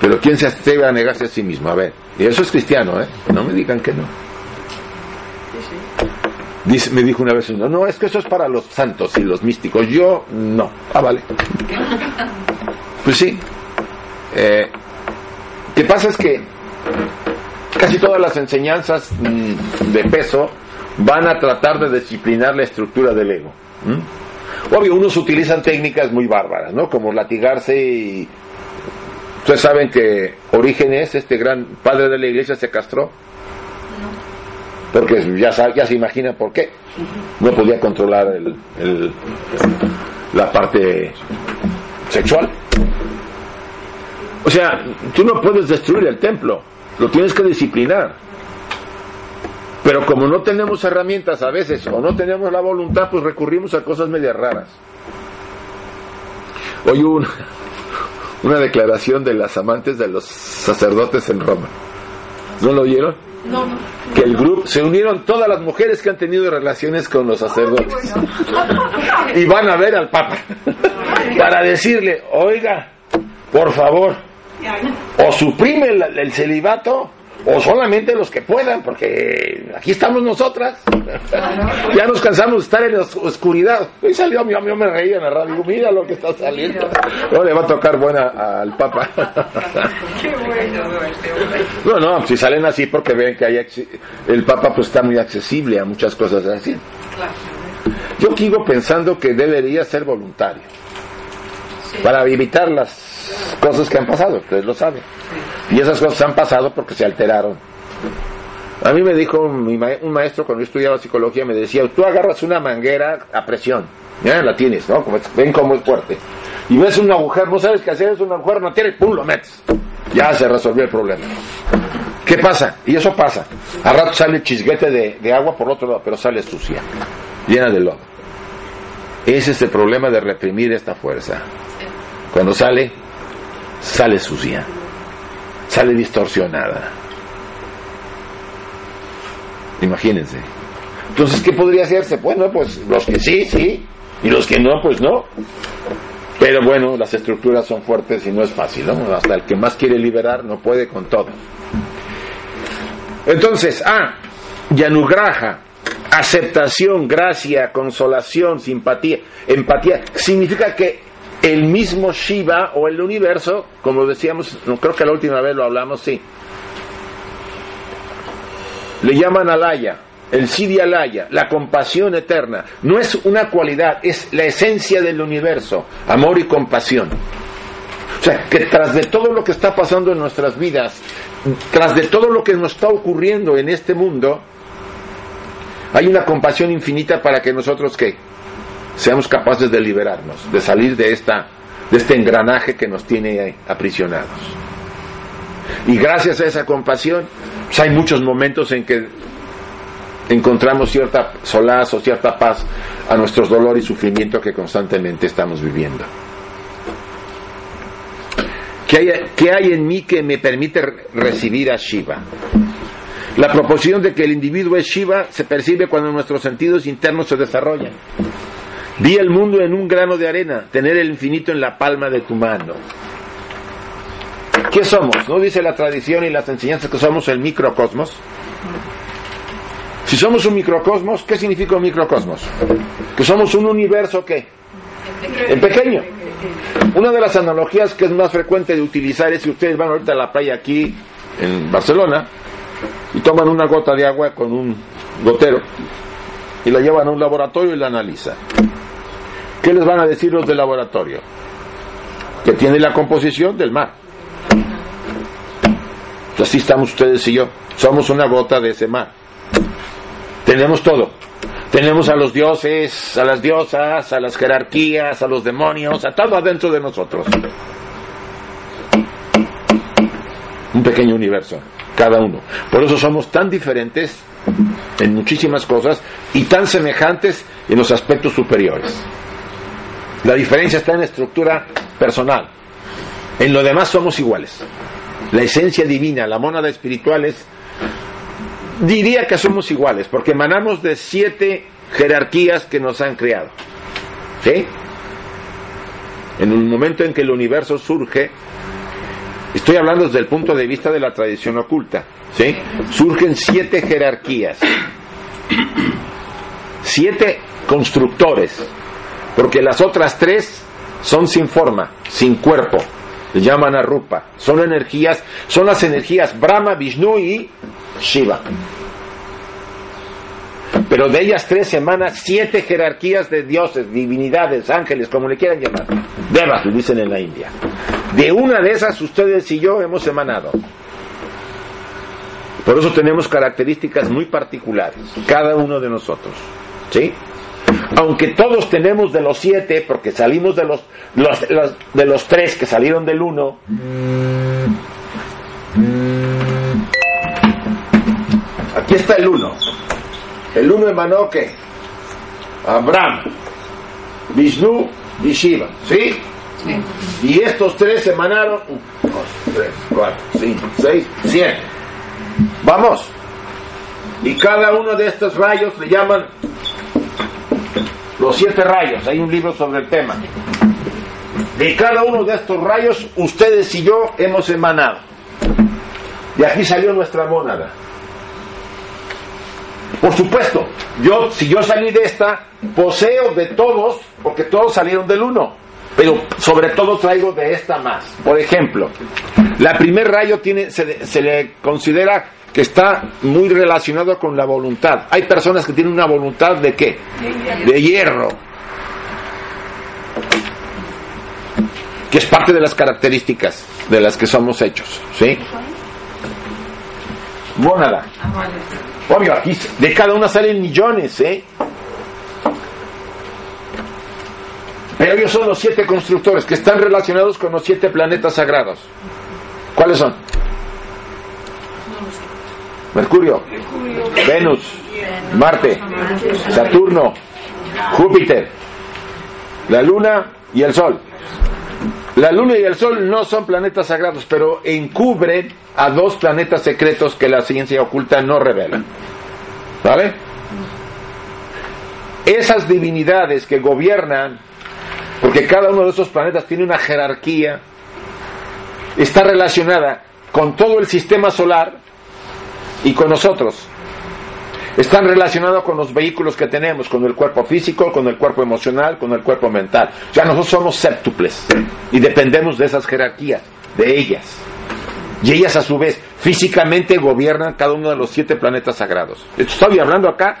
Pero ¿quién se atreve a negarse a sí mismo? A ver, y eso es cristiano, ¿eh? No me digan que no. Me dijo una vez uno, no, es que eso es para los santos y los místicos. Yo no. Ah, vale. Pues sí. Eh, ¿Qué pasa es que casi todas las enseñanzas mm, de peso van a tratar de disciplinar la estructura del ego. Obvio, unos utilizan técnicas muy bárbaras, ¿no? Como latigarse y... Ustedes saben que Orígenes, este gran padre de la iglesia, se castró. Porque ya, ya se imagina por qué. No podía controlar el, la parte sexual. O sea, tú no puedes destruir el templo, lo tienes que disciplinar. Pero como no tenemos herramientas a veces o no tenemos la voluntad, pues recurrimos a cosas medias raras. Hoy una, una declaración de las amantes de los sacerdotes en Roma. ¿No lo oyeron? No. Que el grupo se unieron todas las mujeres que han tenido relaciones con los sacerdotes y van a ver al Papa para decirle, oiga, por favor, o suprime el celibato o solamente los que puedan, porque aquí estamos nosotras. ya nos cansamos de estar en la oscuridad. Y salió mi amigo, me reía en la radio, mira lo que está saliendo. No le va a tocar buena al Papa. no, no, si salen así porque ven que hay el Papa pues está muy accesible a muchas cosas así. Yo sigo pensando que debería ser voluntario para evitar las cosas que han pasado, ustedes lo saben. Y esas cosas han pasado porque se alteraron. A mí me dijo un maestro cuando yo estudiaba psicología, me decía, tú agarras una manguera a presión, ya la tienes, ¿no? ven cómo es fuerte. Y ves un agujero, no sabes qué hacer, es un agujero, no tiene, pum, lo metes. Ya se resolvió el problema. ¿Qué pasa? Y eso pasa. A rato sale chisguete de, de agua por otro lado, pero sale sucia, llena de lodo. Ese es el problema de reprimir esta fuerza. Cuando sale, sale sucia sale distorsionada. Imagínense. Entonces, ¿qué podría hacerse? Bueno, pues los que sí, sí, y los que no, pues no. Pero bueno, las estructuras son fuertes y no es fácil, ¿no? Hasta el que más quiere liberar no puede con todo. Entonces, ah, Yanugraha, aceptación, gracia, consolación, simpatía, empatía, significa que el mismo Shiva o el universo, como decíamos, no creo que la última vez lo hablamos, sí. Le llaman alaya, el Siddhi alaya, la compasión eterna. No es una cualidad, es la esencia del universo, amor y compasión. O sea, que tras de todo lo que está pasando en nuestras vidas, tras de todo lo que nos está ocurriendo en este mundo, hay una compasión infinita para que nosotros que seamos capaces de liberarnos, de salir de, esta, de este engranaje que nos tiene aprisionados. Y gracias a esa compasión, pues hay muchos momentos en que encontramos cierta solaz o cierta paz a nuestros dolor y sufrimiento que constantemente estamos viviendo. ¿Qué hay, ¿Qué hay en mí que me permite recibir a Shiva? La proposición de que el individuo es Shiva se percibe cuando nuestros sentidos internos se desarrollan. Vi el mundo en un grano de arena, tener el infinito en la palma de tu mano. ¿Qué somos? ¿No dice la tradición y las enseñanzas que somos el microcosmos? Si somos un microcosmos, ¿qué significa un microcosmos? Que somos un universo ¿qué? En pequeño. Una de las analogías que es más frecuente de utilizar es si ustedes van ahorita a la playa aquí en Barcelona y toman una gota de agua con un gotero y la llevan a un laboratorio y la analizan. ¿Qué les van a decir los del laboratorio? Que tiene la composición del mar. Así estamos ustedes y yo. Somos una gota de ese mar. Tenemos todo. Tenemos a los dioses, a las diosas, a las jerarquías, a los demonios, a todo adentro de nosotros. Un pequeño universo, cada uno. Por eso somos tan diferentes en muchísimas cosas y tan semejantes en los aspectos superiores. La diferencia está en la estructura personal. En lo demás somos iguales. La esencia divina, la mónada espiritual es, diría que somos iguales, porque emanamos de siete jerarquías que nos han creado. ¿Sí? En el momento en que el universo surge, estoy hablando desde el punto de vista de la tradición oculta, ¿sí? Surgen siete jerarquías, siete constructores, porque las otras tres son sin forma, sin cuerpo, le llaman a Rupa, son energías, son las energías Brahma, Vishnu y Shiva. Pero de ellas tres emanan siete jerarquías de dioses, divinidades, ángeles, como le quieran llamar. Devas, lo dicen en la India. De una de esas ustedes y yo hemos emanado. Por eso tenemos características muy particulares, cada uno de nosotros. ¿Sí? Aunque todos tenemos de los siete, porque salimos de los, los- los- de los tres que salieron del uno, aquí está el uno. El uno emanó que Abraham, Vishnu y Shiva, ¿sí? Y estos tres emanaron, un, dos, tres, cuatro, cinco, seis, siete. Vamos. Y cada uno de estos rayos le llaman los siete rayos. Hay un libro sobre el tema. De cada uno de estos rayos, ustedes y yo hemos emanado. De aquí salió nuestra mónada. Por supuesto, yo, si yo salí de esta, poseo de todos, porque todos salieron del uno. Pero sobre todo traigo de esta más. Por ejemplo, la primer rayo tiene, se, se le considera que está muy relacionado con la voluntad. Hay personas que tienen una voluntad de qué? De hierro. Que es parte de las características de las que somos hechos. ¿Sí? Mónada. Obvio, aquí de cada una salen millones, ¿eh? Pero ellos son los siete constructores que están relacionados con los siete planetas sagrados. ¿Cuáles son? Mercurio, Venus, Marte, Saturno, Júpiter, la Luna y el Sol. La Luna y el Sol no son planetas sagrados, pero encubren a dos planetas secretos que la ciencia oculta no revela. ¿Vale? Esas divinidades que gobiernan, porque cada uno de esos planetas tiene una jerarquía, está relacionada con todo el sistema solar y con nosotros. Están relacionados con los vehículos que tenemos, con el cuerpo físico, con el cuerpo emocional, con el cuerpo mental. O sea, nosotros somos séptuples y dependemos de esas jerarquías, de ellas. Y ellas a su vez físicamente gobiernan cada uno de los siete planetas sagrados. Estoy hablando acá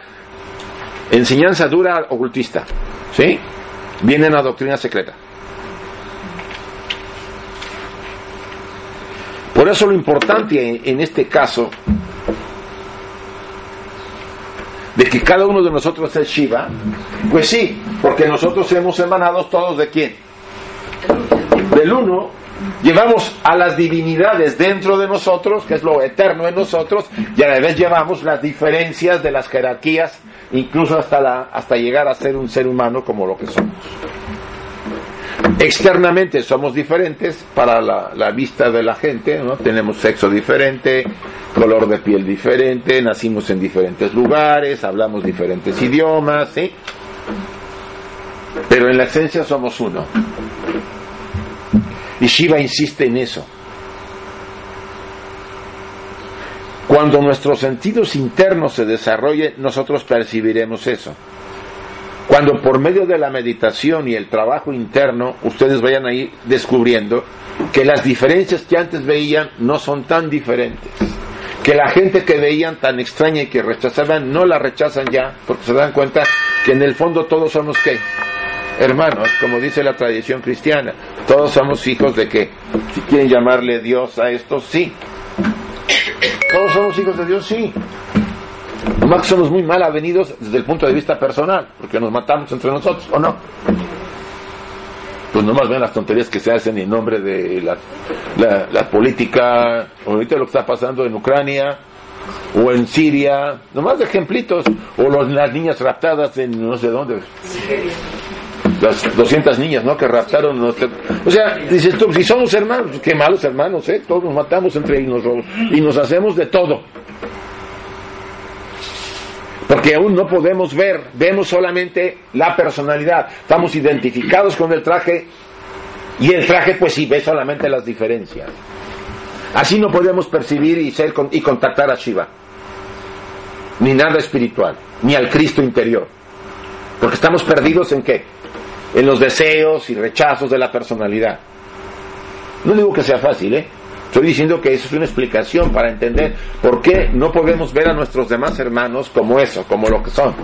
enseñanza dura ocultista. ¿Sí? Viene en la doctrina secreta. Por eso lo importante en este caso de que cada uno de nosotros es Shiva, pues sí, porque nosotros hemos emanado todos de quién? Del uno, llevamos a las divinidades dentro de nosotros, que es lo eterno en nosotros, y a la vez llevamos las diferencias de las jerarquías, incluso hasta, la, hasta llegar a ser un ser humano como lo que somos. Externamente somos diferentes para la, vista de la gente, ¿no? tenemos sexo diferente, color de piel diferente, nacimos en diferentes lugares, hablamos diferentes idiomas, ¿sí? Pero en la esencia somos uno. Y Shiva insiste en eso. Cuando nuestros sentidos internos se desarrollen, nosotros percibiremos eso. Cuando por medio de la meditación y el trabajo interno ustedes vayan ahí descubriendo que las diferencias que antes veían no son tan diferentes, que la gente que veían tan extraña y que rechazaban no la rechazan ya, porque se dan cuenta que en el fondo todos somos qué? Hermanos, como dice la tradición cristiana, todos somos hijos de que, si quieren llamarle Dios a esto, sí. Todos somos hijos de Dios, sí. Somos muy mal avenidos desde el punto de vista personal, porque nos matamos entre nosotros, ¿o no? Pues nomás ven las tonterías que se hacen en nombre de la, política, ahorita lo que está pasando en Ucrania, o en Siria, nomás de ejemplitos, o los, las niñas raptadas en no sé dónde. Las 200 niñas, ¿no? Que raptaron. sé. O sea, dices tú, si somos hermanos, qué malos hermanos, ¿eh? Todos nos matamos entre ellos y nos hacemos de todo. Porque aún no podemos ver, vemos solamente la personalidad. Estamos identificados con el traje y el traje pues sí ve solamente las diferencias. Así no podemos percibir y, ser, y contactar a Shiva. Ni nada espiritual, ni al Cristo interior. Porque estamos perdidos en qué? En los deseos y rechazos de la personalidad. No digo que sea fácil, ¿eh? Estoy diciendo que eso es una explicación para entender por qué no podemos ver a nuestros demás hermanos como eso, como lo que son.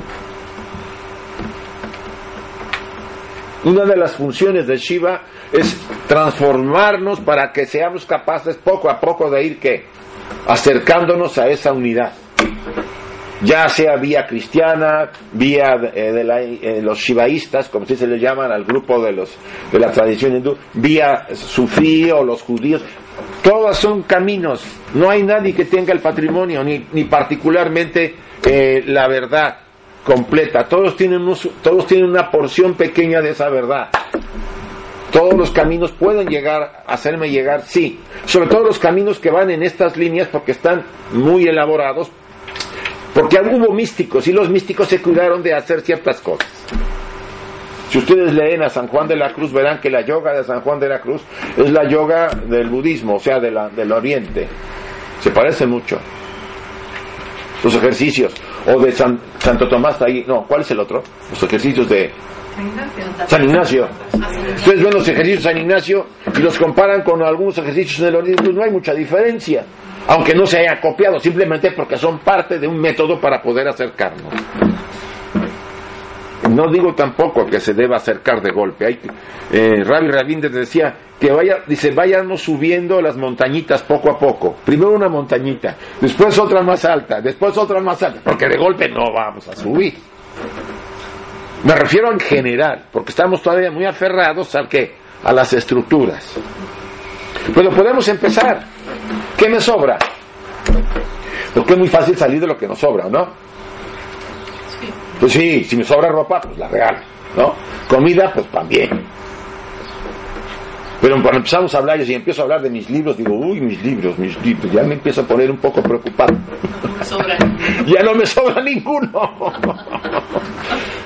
Una de las funciones de Shiva es transformarnos para que seamos capaces poco a poco de ir que acercándonos a esa unidad ya sea vía cristiana, vía eh, de, eh, los shivaístas, como se les llaman al grupo de los de la tradición hindú, vía sufí o los judíos, todos son caminos. No hay nadie que tenga el patrimonio ni, ni particularmente eh, la verdad completa. Todos tienen todos tienen una porción pequeña de esa verdad. Todos los caminos pueden llegar, hacerme llegar, sí. Sobre todo los caminos que van en estas líneas porque están muy elaborados. Porque hubo místicos y los místicos se cuidaron de hacer ciertas cosas. Si ustedes leen a San Juan de la Cruz, verán que la yoga de San Juan de la Cruz es la yoga del budismo, o sea, de la, del oriente. Se parece mucho. Los ejercicios. O de Santo Tomás ahí. No, ¿cuál es el otro? Los ejercicios de San Ignacio. Ustedes ven los ejercicios de San Ignacio y los comparan con algunos ejercicios en el Oriente, no hay mucha diferencia. Aunque no se haya copiado, simplemente porque son parte de un método para poder acercarnos. No digo tampoco que se deba acercar de golpe. Hay, eh, Rabbi Rabinder decía que vaya, dice, vayamos subiendo las montañitas poco a poco. Primero una montañita, después otra más alta, después otra más alta, porque de golpe no vamos a subir. Me refiero en general, porque estamos todavía muy aferrados a qué? A las estructuras. Pero podemos empezar. ¿Qué me sobra? Porque es muy fácil salir de lo que nos sobra, ¿no? Pues sí, si me sobra ropa, pues la regalo, ¿no? Comida, pues también. Pero cuando empezamos a hablar, y empiezo a hablar de mis libros, digo, uy, mis libros, mis libros, ya me empiezo a poner un poco preocupado. ya no me sobra ninguno.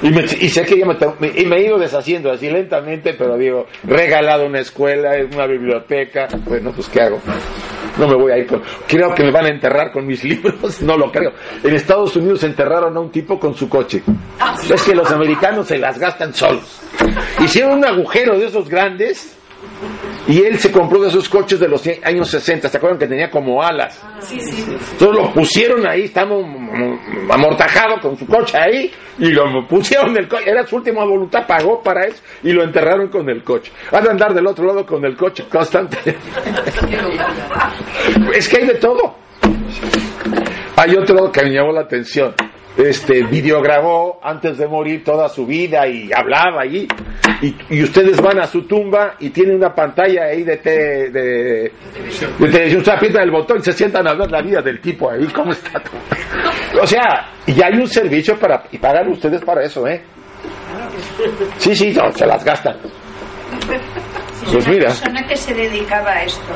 y, sé que ya me, y me he ido deshaciendo así lentamente, pero digo, regalado una escuela, una biblioteca, bueno, pues ¿qué hago? No me voy a ir con... Creo que me van a enterrar con mis libros, no lo creo. En Estados Unidos enterraron a un tipo con su coche. Ah, es que los americanos se las gastan solos. Hicieron un agujero de esos grandes y él se compró de esos coches de los años 60, ¿se acuerdan que tenía como alas? Sí, sí. Entonces lo pusieron ahí, estamos amortajado con su coche ahí, y lo pusieron en el coche, era su última voluntad, pagó para eso, y lo enterraron con el coche. Van a andar del otro lado con el coche constante. es que hay de todo. Hay otro que me llamó la atención este, videograbó antes de morir toda su vida y hablaba allí. Y, ustedes van a su tumba y tienen una pantalla ahí de, te, de, de televisión. Usted aprieta el botón y se sientan a ver la vida del tipo ahí, cómo está. O sea, y hay un servicio para, y pagan ustedes para eso, ¿eh? Sí, sí, no, se las gastan. Pues mira. persona que se dedicaba a esto,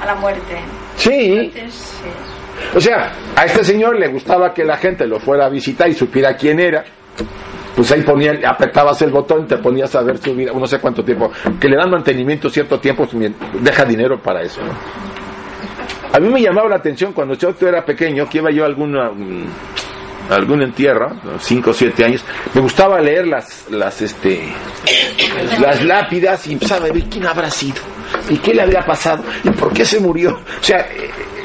a la muerte. sí. O sea, a este señor le gustaba que la gente lo fuera a visitar y supiera quién era. Pues ahí ponía, apretabas el botón, te ponías a ver su vida, no sé cuánto tiempo, que le dan mantenimiento cierto tiempo, pues, deja dinero para eso. A mí me llamaba la atención cuando yo era pequeño, que iba yo a alguna, mm, algún entierro, 5 o 7 años, me gustaba leer las, las, este, las lápidas y empezaba ver quién habrá sido, y qué le había pasado, y por qué se murió. O sea,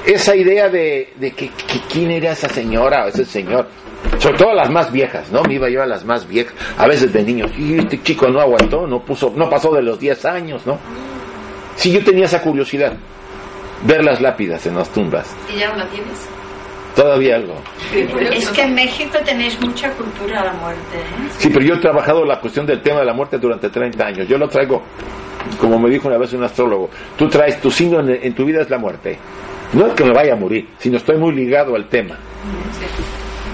esa idea de, que, quién era esa señora o ese señor, sobre todo las más viejas, ¿no? Me iba yo a las más viejas, a veces de niños, y este chico no aguantó, no puso, no pasó de los 10 años, ¿no? Sí, yo tenía esa curiosidad, ver las lápidas en las tumbas. ¿Y ya no la tienes? Todavía algo. Es que en México tenéis mucha cultura a la muerte. ¿eh? Sí, pero yo he trabajado la cuestión del tema de la muerte durante 30 años. Yo lo traigo, como me dijo una vez un astrólogo, tú traes tu signo en tu vida es la muerte. No es que me vaya a morir, sino estoy muy ligado al tema.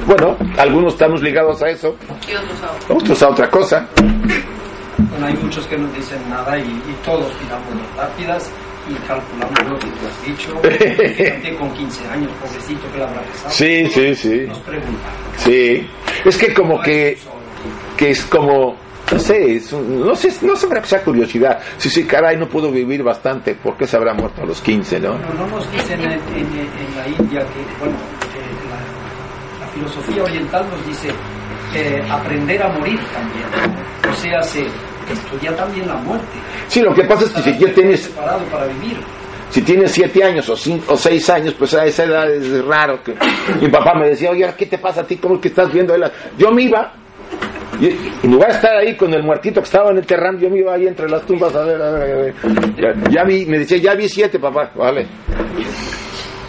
Bueno, algunos estamos ligados a eso, Y otros a otro. otros a otra cosa. Bueno, hay muchos que no dicen nada y, y todos tiramos las lápidas y calculamos lo que tú has dicho. Gente con 15 años, pobrecito, que le habrá pesado. Sí, sí, sí. Nos preguntan. Sí. Es que como que, que es como, no sé, es un- no sé, no sabrá que sea curiosidad. Si sí, caray, no pudo vivir bastante, ¿por qué se habrá muerto a los 15, no? Pero no nos dicen en, en- en la India que, bueno, que la, la filosofía oriental nos dice que aprender a morir también. O sea, se estudia también la muerte. Sí, lo que pasa es que si ya tienes, preparado para vivir. si tienes siete años o cinco o seis años, pues a esa edad es raro que mi papá me decía, oye, ¿qué te pasa a ti? ¿Cómo es que estás viendo? Yo me iba, y en lugar de estar ahí con el muertito que estaba en el terreno, yo me iba ahí entre las tumbas a ver, a ver, a ver. Ya, vi, me decía, ya vi siete, papá, vale.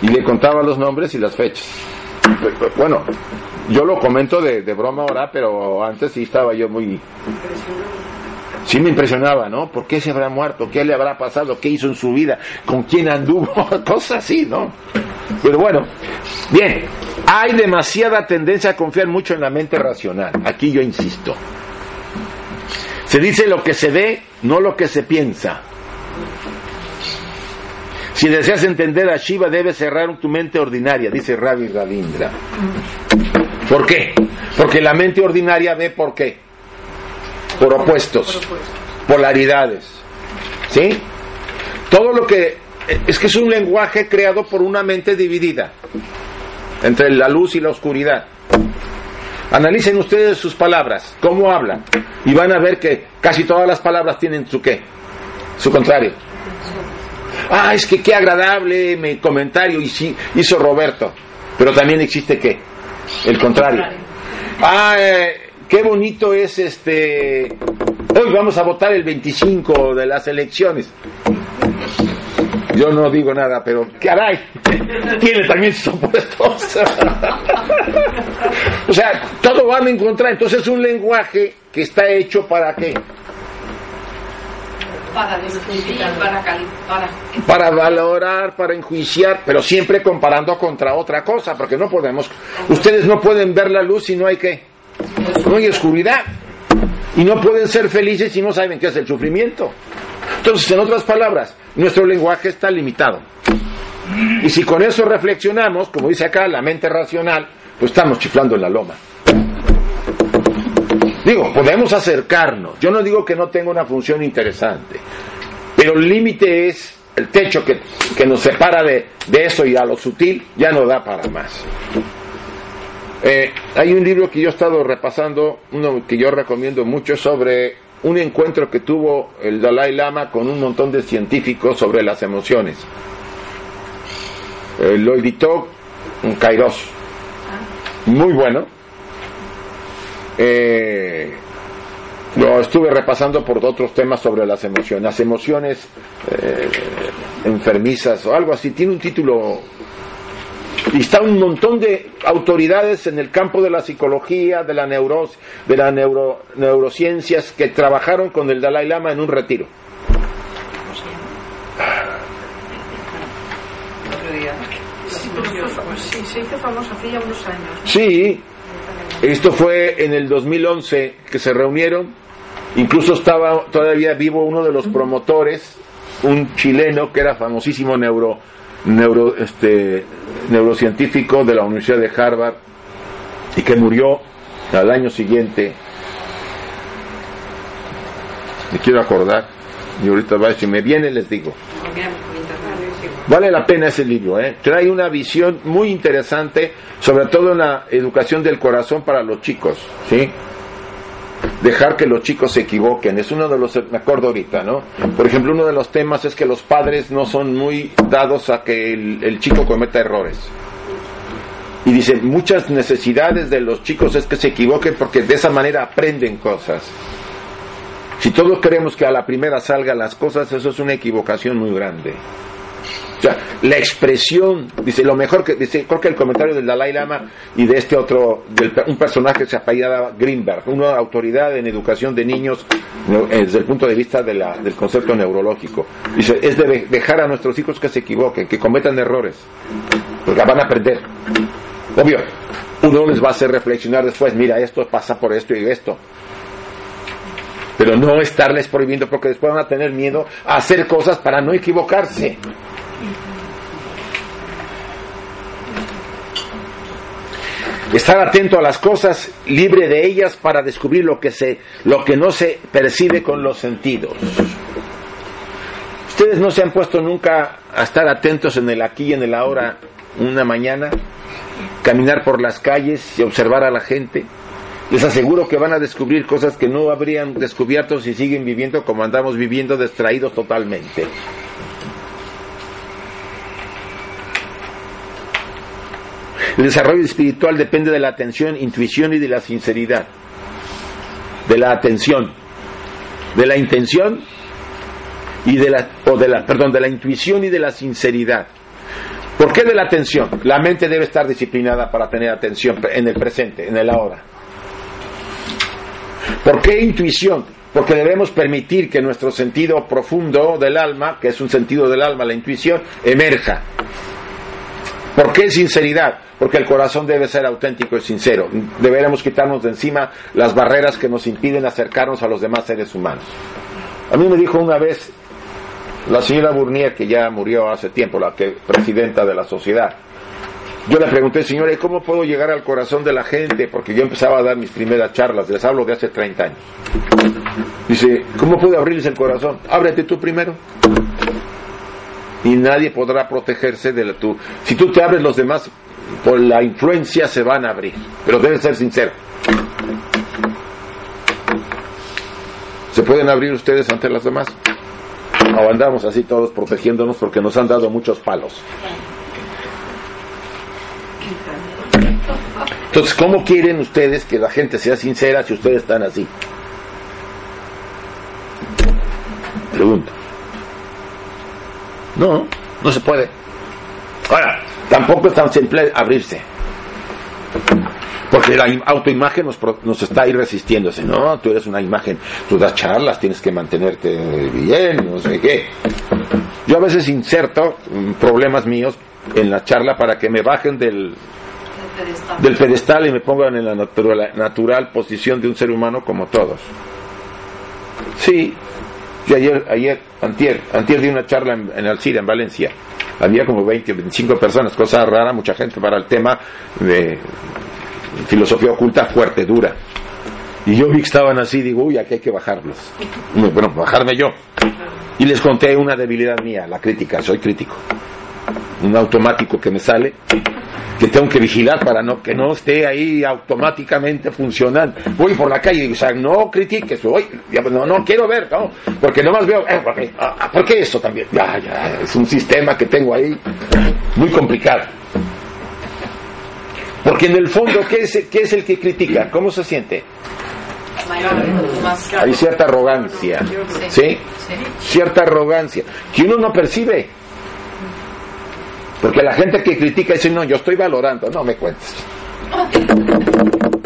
Y le contaba los nombres y las fechas. Bueno, yo lo comento de, de broma ahora, pero antes sí estaba yo muy... Sí me impresionaba, ¿no? ¿Por qué se habrá muerto? ¿Qué le habrá pasado? ¿Qué hizo en su vida? ¿Con quién anduvo? Cosas así, ¿no? Pero bueno, bien, hay demasiada tendencia a confiar mucho en la mente racional. Aquí yo insisto. Se dice lo que se ve, no lo que se piensa. Si deseas entender a Shiva, debes cerrar tu mente ordinaria, dice Ravi Ravindra. ¿Por qué? Porque la mente ordinaria ve por qué. Por opuestos, polaridades. ¿Sí? Todo lo que... Es que es un lenguaje creado por una mente dividida entre la luz y la oscuridad. Analicen ustedes sus palabras, cómo hablan, y van a ver que casi todas las palabras tienen su qué, su contrario. Ah, es que qué agradable mi comentario hizo Roberto, pero también existe qué, el contrario. Ah, eh, qué bonito es este. Hoy vamos a votar el 25 de las elecciones. Yo no digo nada, pero caray, tiene también sus opuestos. o sea, todo van a encontrar. Entonces es un lenguaje que está hecho para qué? Para discutir, para, cali- para Para valorar, para enjuiciar, pero siempre comparando contra otra cosa, porque no podemos. Ustedes no pueden ver la luz si no hay qué. No hay oscuridad. Y no pueden ser felices si no saben qué es el sufrimiento. Entonces, en otras palabras, nuestro lenguaje está limitado. Y si con eso reflexionamos, como dice acá, la mente racional, pues estamos chiflando en la loma. Digo, podemos acercarnos. Yo no digo que no tenga una función interesante, pero el límite es el techo que, que nos separa de, de eso y a lo sutil ya no da para más. Eh, hay un libro que yo he estado repasando, uno que yo recomiendo mucho sobre un encuentro que tuvo el Dalai Lama con un montón de científicos sobre las emociones. Eh, lo editó Kairos. Muy bueno. Eh, lo estuve repasando por otros temas sobre las emociones. Las emociones eh, enfermizas o algo así. Tiene un título y está un montón de autoridades en el campo de la psicología, de la neuros, de la neuro, neurociencias que trabajaron con el Dalai Lama en un retiro. Sí, esto fue en el 2011 que se reunieron. Incluso estaba todavía vivo uno de los promotores, un chileno que era famosísimo neuro, neuro, este, neurocientífico de la Universidad de Harvard y que murió al año siguiente. Me quiero acordar, y ahorita va, si me viene les digo. Vale la pena ese libro, ¿eh? Trae una visión muy interesante, sobre todo en la educación del corazón para los chicos, ¿sí? Dejar que los chicos se equivoquen, es uno de los, me acuerdo ahorita, ¿no? Por ejemplo, uno de los temas es que los padres no son muy dados a que el, el chico cometa errores. Y dice, muchas necesidades de los chicos es que se equivoquen porque de esa manera aprenden cosas. Si todos queremos que a la primera salgan las cosas, eso es una equivocación muy grande. Sea, la expresión, dice, lo mejor que, dice, creo que el comentario del Dalai Lama y de este otro, del, un personaje que se apellidaba Greenberg, una autoridad en educación de niños desde el punto de vista de la, del concepto neurológico. Dice, es de dejar a nuestros hijos que se equivoquen, que cometan errores, porque van a aprender. Obvio, uno les va a hacer reflexionar después, mira, esto pasa por esto y esto. Pero no estarles prohibiendo porque después van a tener miedo a hacer cosas para no equivocarse. Estar atento a las cosas, libre de ellas para descubrir lo que, se, lo que no se percibe con los sentidos. ¿Ustedes no se han puesto nunca a estar atentos en el aquí y en el ahora una mañana? Caminar por las calles y observar a la gente. Les aseguro que van a descubrir cosas que no habrían descubierto si siguen viviendo como andamos viviendo, distraídos totalmente. El desarrollo espiritual depende de la atención, intuición y de la sinceridad. De la atención, de la intención y de la, o de la, perdón, de la intuición y de la sinceridad. ¿Por qué de la atención? La mente debe estar disciplinada para tener atención en el presente, en el ahora. ¿Por qué intuición? Porque debemos permitir que nuestro sentido profundo del alma, que es un sentido del alma, la intuición, emerja. ¿Por qué sinceridad? Porque el corazón debe ser auténtico y sincero. Deberemos quitarnos de encima las barreras que nos impiden acercarnos a los demás seres humanos. A mí me dijo una vez la señora Burnier, que ya murió hace tiempo, la que presidenta de la sociedad. Yo le pregunté, señora, ¿y cómo puedo llegar al corazón de la gente? Porque yo empezaba a dar mis primeras charlas, les hablo de hace 30 años. Dice, ¿cómo puedo abrirles el corazón? Ábrete tú primero. Y nadie podrá protegerse de la tu. Si tú te abres, los demás por la influencia se van a abrir. Pero deben ser sinceros. ¿Se pueden abrir ustedes ante las demás? O andamos así todos protegiéndonos porque nos han dado muchos palos. Entonces, ¿cómo quieren ustedes que la gente sea sincera si ustedes están así? Pregunto. No, no se puede. Ahora, tampoco es tan simple abrirse. Porque la autoimagen nos, nos está ahí resistiéndose. No, tú eres una imagen, tú das charlas, tienes que mantenerte bien, no sé qué. Yo a veces inserto mm, problemas míos en la charla para que me bajen del, del pedestal y me pongan en la natural, natural posición de un ser humano como todos. Sí, yo ayer, ayer, antier, antier di una charla en, en Alcira, en Valencia. Había como 20 o 25 personas, cosa rara, mucha gente para el tema de filosofía oculta fuerte, dura. Y yo vi que estaban así, digo, uy, aquí hay que bajarlos. Bueno, bajarme yo. Y les conté una debilidad mía, la crítica, soy crítico. Un automático que me sale, que tengo que vigilar para no, que no esté ahí automáticamente funcionando. Voy por la calle y digo, o sea, no critiques, voy, no, no quiero ver, no, porque nomás veo, eh, ¿por, qué? Ah, ¿por qué eso también? Ya, ya, es un sistema que tengo ahí muy complicado. Porque en el fondo, ¿qué es, qué es el que critica? ¿Cómo se siente? Hay cierta arrogancia, ¿sí? Cierta arrogancia que uno no percibe. Porque la gente que critica dice, no, yo estoy valorando, no me cuentes.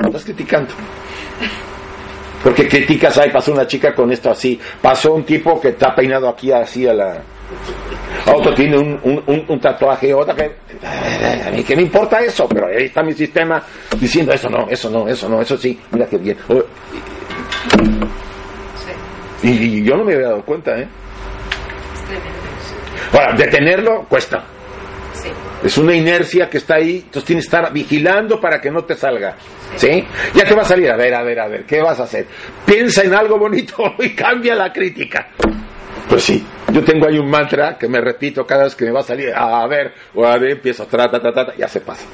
Estás criticando. Porque criticas, ay, pasó una chica con esto así, pasó un tipo que está peinado aquí así a la... Otro tiene un, un, un tatuaje, otra que... A mí, ¿qué me importa eso? Pero ahí está mi sistema diciendo eso no, eso no, eso no, eso sí, mira qué bien. Y, y yo no me había dado cuenta, ¿eh? Ahora, detenerlo cuesta. Es una inercia que está ahí, entonces tienes que estar vigilando para que no te salga. ¿Sí? Ya te va a salir, a ver, a ver, a ver, ¿qué vas a hacer? Piensa en algo bonito y cambia la crítica. Pues sí, yo tengo ahí un mantra que me repito cada vez que me va a salir, a ver, o a ver, empiezo, tra, ta, ta, ta, ya se pasa.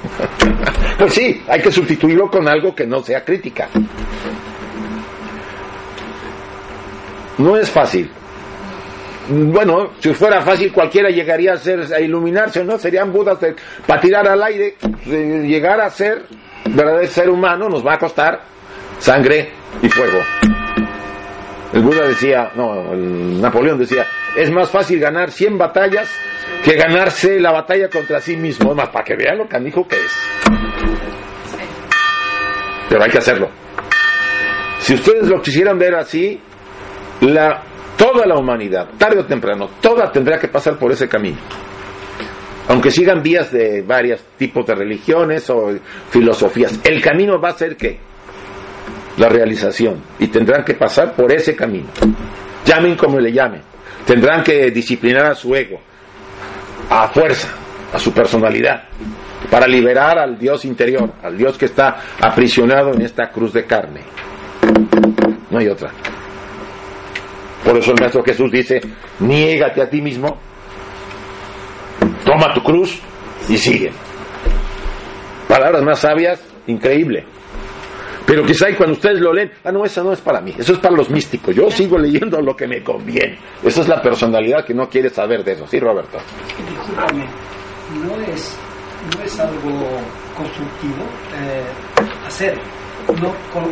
pues sí, hay que sustituirlo con algo que no sea crítica. No es fácil, bueno, si fuera fácil cualquiera llegaría a ser a iluminarse, ¿no? Serían budas para tirar al aire, llegar a ser verdadero ser humano nos va a costar sangre y fuego. El Buda decía, no, el Napoleón decía, es más fácil ganar 100 batallas que ganarse la batalla contra sí mismo. Más, para que vean lo canijo que es. Pero hay que hacerlo. Si ustedes lo quisieran ver así, la, toda la humanidad, tarde o temprano, toda tendrá que pasar por ese camino. Aunque sigan vías de varios tipos de religiones o filosofías, el camino va a ser que la realización y tendrán que pasar por ese camino. Llamen como le llamen. Tendrán que disciplinar a su ego, a fuerza, a su personalidad, para liberar al Dios interior, al Dios que está aprisionado en esta cruz de carne. No hay otra. Por eso el Maestro Jesús dice, niégate a ti mismo, toma tu cruz y sigue. Palabras más sabias, increíble. Pero quizá cuando ustedes lo leen, ah, no, eso no es para mí, eso es para los místicos. Yo sigo leyendo lo que me conviene. Esa es la personalidad que no quiere saber de eso. ¿Sí, Roberto? Discúlpame, no es, no es algo constructivo eh, hacer, no, con,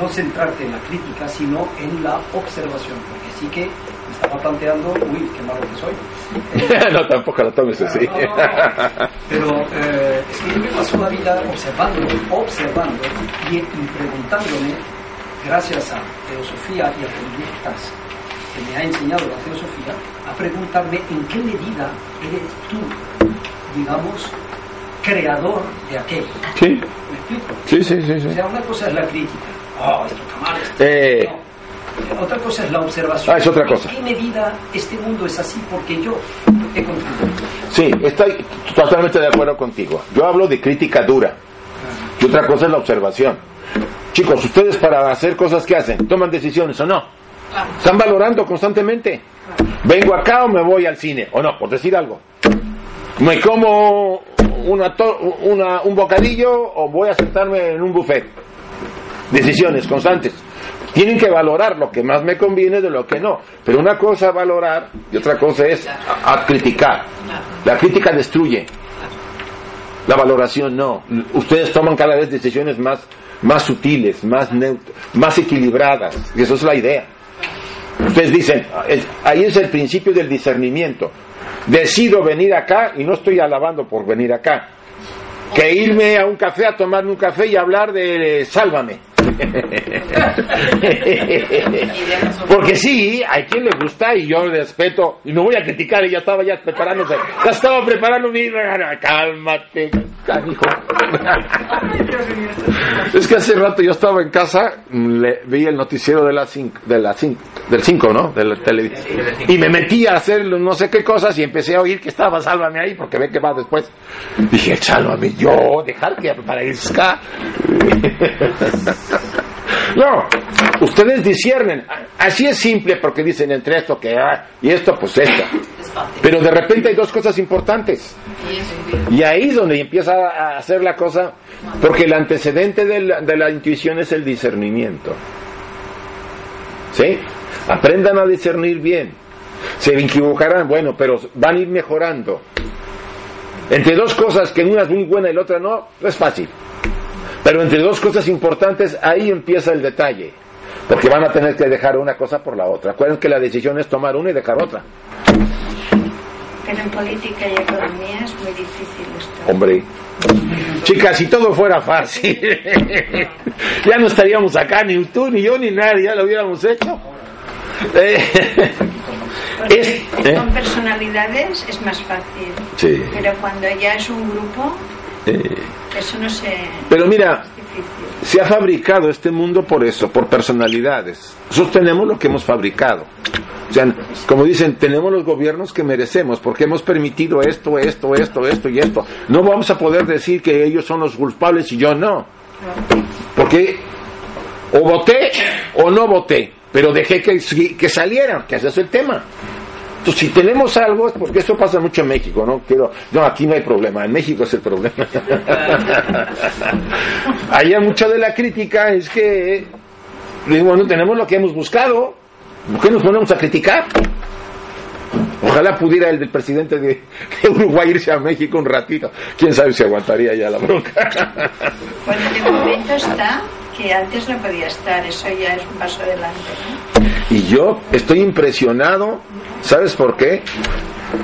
no centrarte en la crítica, sino en la observación. Porque sí que me estaba planteando, uy, qué malo que soy. no, tampoco la tomes así. Pero eh, es que yo me paso la vida observando, observando y, y preguntándome, gracias a teosofía y a conductas que me ha enseñado la teosofía, a preguntarme en qué medida eres tú, digamos, creador de aquello. Sí. ¿Me explico? Sí, sí, sí, sí. O sea, una cosa es la crítica. Oh, Eh. Otra cosa es la observación. Ah, es otra cosa. ¿En qué medida este mundo es así porque yo he contribuido? Sí, estoy totalmente de acuerdo contigo. Yo hablo de crítica dura. Y otra cosa es la observación. Chicos, ustedes para hacer cosas que hacen, toman decisiones o no. Están valorando constantemente. Vengo acá o me voy al cine, o no, por decir algo. Me como una to- una- un bocadillo o voy a sentarme en un buffet. Decisiones constantes. Tienen que valorar lo que más me conviene de lo que no. Pero una cosa es valorar y otra cosa es a- criticar. La crítica destruye. La valoración no. Ustedes toman cada vez decisiones más, más sutiles, más, más equilibradas. Y eso es la idea. Ustedes dicen, ahí es el principio del discernimiento. Decido venir acá y no estoy alabando por venir acá. Que irme a un café a tomarme un café y hablar de sálvame. Porque sí, hay quien le gusta y yo le respeto y no voy a criticar ya estaba ya preparándose. Ya estaba preparando mi... Cálmate, canijo. Es que hace rato yo estaba en casa, le, vi el noticiero de la cinco, de la cinco, del 5, ¿no? De la televisión. Y me metí a hacer no sé qué cosas y empecé a oír que estaba Sálvame ahí porque ve que va después. Dije, Sálvame yo, dejar que aparezca. No, ustedes disciernen. Así es simple porque dicen entre esto que ah, y esto pues esto. Pero de repente hay dos cosas importantes. Y ahí es donde empieza a hacer la cosa, porque el antecedente de la, de la intuición es el discernimiento. ¿Sí? Aprendan a discernir bien. Se equivocarán, bueno, pero van a ir mejorando. Entre dos cosas que una es muy buena y la otra no, no es fácil. Pero entre dos cosas importantes, ahí empieza el detalle. Porque van a tener que dejar una cosa por la otra. Acuérdense que la decisión es tomar una y dejar otra. Pero en política y economía es muy difícil esto. Hombre. Chicas, si todo fuera fácil, ya no estaríamos acá, ni tú, ni yo, ni nadie, ya lo hubiéramos hecho. Eh, es- ¿eh? con personalidades es más fácil. Sí. Pero cuando ya es un grupo, Eh, eso no se... Pero mira, se ha fabricado este mundo por eso, por personalidades. Nosotros tenemos lo que hemos fabricado. O sea, como dicen, tenemos los gobiernos que merecemos porque hemos permitido esto, esto, esto, esto y esto. No vamos a poder decir que ellos son los culpables y yo no. Porque o voté o no voté, pero dejé que, que salieran, que ese es el tema. Entonces, si tenemos algo, es porque esto pasa mucho en México, ¿no? Quiero, no, aquí no hay problema, en México es el problema. Allá mucho de la crítica es que, bueno, tenemos lo que hemos buscado, ¿por qué nos ponemos a criticar? Ojalá pudiera el del presidente de, Uruguay irse a México un ratito. Quién sabe si aguantaría ya la bronca. Bueno, de momento está que antes no podía estar, eso ya es un paso adelante. Y yo estoy impresionado, ¿sabes por qué?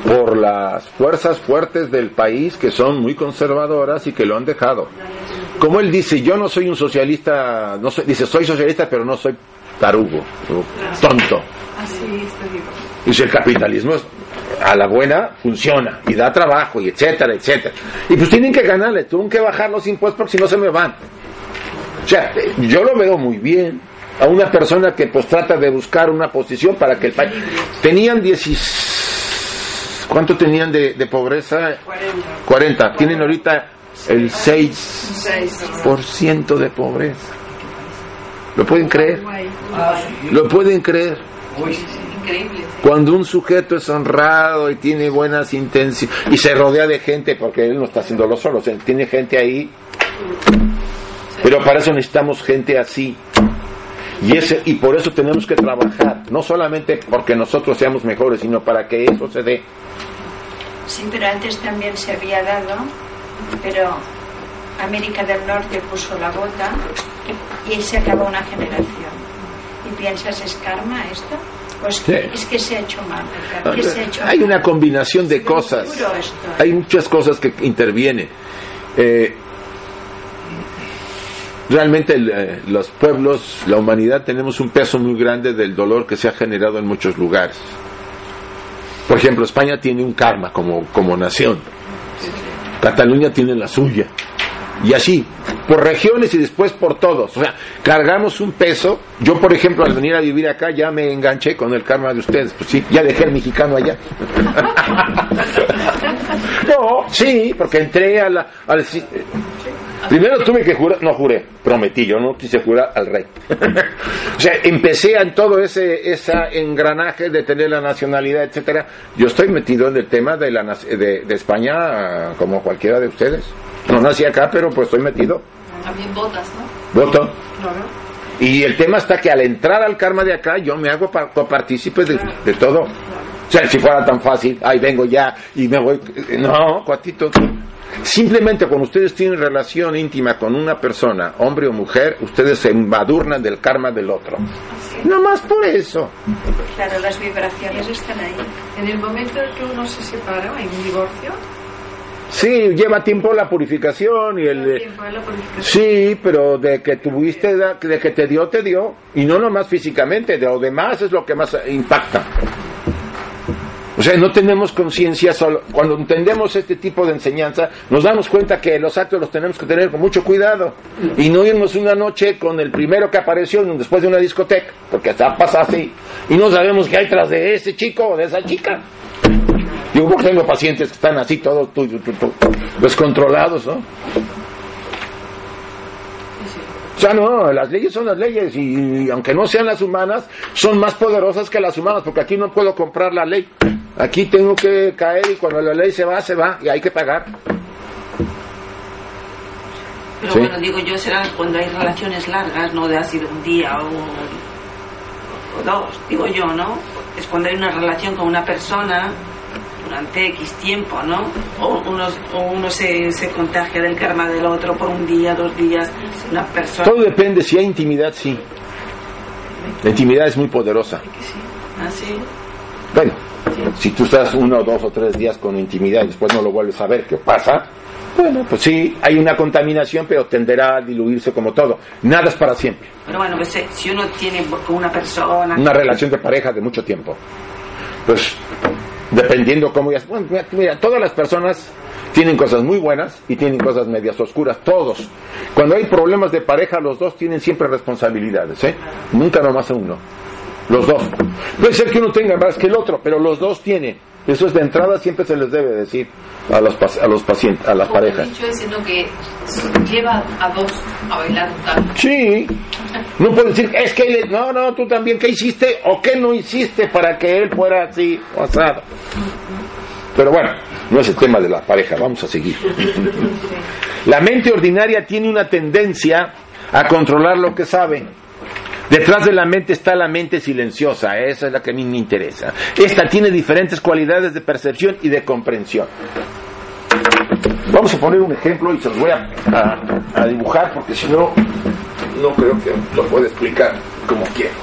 Por las fuerzas fuertes del país que son muy conservadoras y que lo han dejado. Como él dice, yo no soy un socialista, no soy, dice, soy socialista, pero no soy tarugo, tonto. Dice, el capitalismo a la buena funciona y da trabajo y etcétera, etcétera. Y pues tienen que ganarle, tienen que bajar los impuestos porque si no se me van. O sea, yo lo veo muy bien a una persona que pues trata de buscar una posición para que el país... Tenían 10... ¿Cuánto tenían de, de pobreza? 40. 40. Tienen ahorita el 6% de pobreza. ¿Lo pueden creer? ¿Lo pueden creer? Cuando un sujeto es honrado y tiene buenas intenciones y se rodea de gente, porque él no está haciéndolo solo, tiene gente ahí pero para eso necesitamos gente así. Y, ese, y por eso tenemos que trabajar, no solamente porque nosotros seamos mejores, sino para que eso se dé. Sí, pero antes también se había dado, pero América del Norte puso la gota y se acabó una generación. ¿Y piensas es karma esto? Pues es que se ha hecho mal. Hay una combinación de cosas. Hay muchas cosas que intervienen. Eh, realmente eh, los pueblos, la humanidad, tenemos un peso muy grande del dolor que se ha generado en muchos lugares. Por ejemplo, España tiene un karma como, como nación. Cataluña tiene la suya. Y así, por regiones y después por todos. O sea, cargamos un peso. Yo, por ejemplo, al venir a vivir acá ya me enganché con el karma de ustedes. Pues sí, ya dejé el mexicano allá. no, sí, porque entré a la, al, Primero tuve que jurar, no juré, prometí, yo no quise jurar al rey. o sea, empecé en todo ese esa engranaje de tener la nacionalidad, etcétera. Yo estoy metido en el tema de, la, de, de España como cualquiera de ustedes. No nací acá, pero pues estoy metido. También votas, ¿no? Voto. Y el tema está que al entrar al karma de acá, yo me hago partícipe de, de todo. O sea, si fuera tan fácil, ahí vengo ya y me voy. No, cuatito. Simplemente cuando ustedes tienen relación íntima con una persona, hombre o mujer, ustedes se embadurnan del karma del otro. No más por eso. Claro, las vibraciones están ahí. En el momento en que uno se separa, hay un divorcio. Sí, lleva tiempo la purificación y el... Tiempo la purificación. Sí, pero de que tuviste, de que te dio, te dio. Y no nomás físicamente, de lo demás es lo que más impacta. O sea, no tenemos conciencia solo. Cuando entendemos este tipo de enseñanza, nos damos cuenta que los actos los tenemos que tener con mucho cuidado. Y no irnos una noche con el primero que apareció después de una discoteca, porque hasta pasa así. Y no sabemos qué hay tras de ese chico o de esa chica. Yo tengo pacientes que están así todos descontrolados, ¿no? Sea, no, las leyes son las leyes y, aunque no sean las humanas, son más poderosas que las humanas, porque aquí no puedo comprar la ley. Aquí tengo que caer y cuando la ley se va, se va y hay que pagar. Pero bueno, digo yo, será cuando hay relaciones largas, no de ha sido un día o, o dos, digo yo, ¿no? Es cuando hay una relación con una persona durante X tiempo, ¿no? O uno, o uno se, se, contagia del karma del otro por un día, dos días, una persona. Todo depende, si hay intimidad, sí. La intimidad es muy poderosa. ¿Ah, sí? Bueno, si tú estás uno, dos o tres días con intimidad y después no lo vuelves a ver, ¿qué pasa? Bueno, pues sí, hay una contaminación, pero tenderá a diluirse como todo. Nada es para siempre. Pero bueno, pues, eh, si uno tiene con una persona... Una relación de pareja de mucho tiempo. Pues dependiendo cómo ya... Bueno, mira, todas las personas tienen cosas muy buenas y tienen cosas medias oscuras, todos. Cuando hay problemas de pareja, los dos tienen siempre responsabilidades, ¿eh? Nunca nomás uno. Los dos. Puede ser que uno tenga más que el otro, pero los dos tienen. Eso es de entrada, siempre se les debe decir a los, a los pacientes, a las parejas. dicho lo que lleva a dos a bailar tango. Sí. No puede decir, es que él, no, no, tú también, ¿qué hiciste o qué no hiciste para que él fuera así o asado? Pero bueno, no es el tema de la pareja, vamos a seguir. La mente ordinaria tiene una tendencia a controlar lo que sabe. Detrás de la mente está la mente silenciosa, esa es la que a mí me interesa. Esta tiene diferentes cualidades de percepción y de comprensión. Vamos a poner un ejemplo y se los voy a, a- a dibujar porque si no no creo que lo pueda explicar como quiero.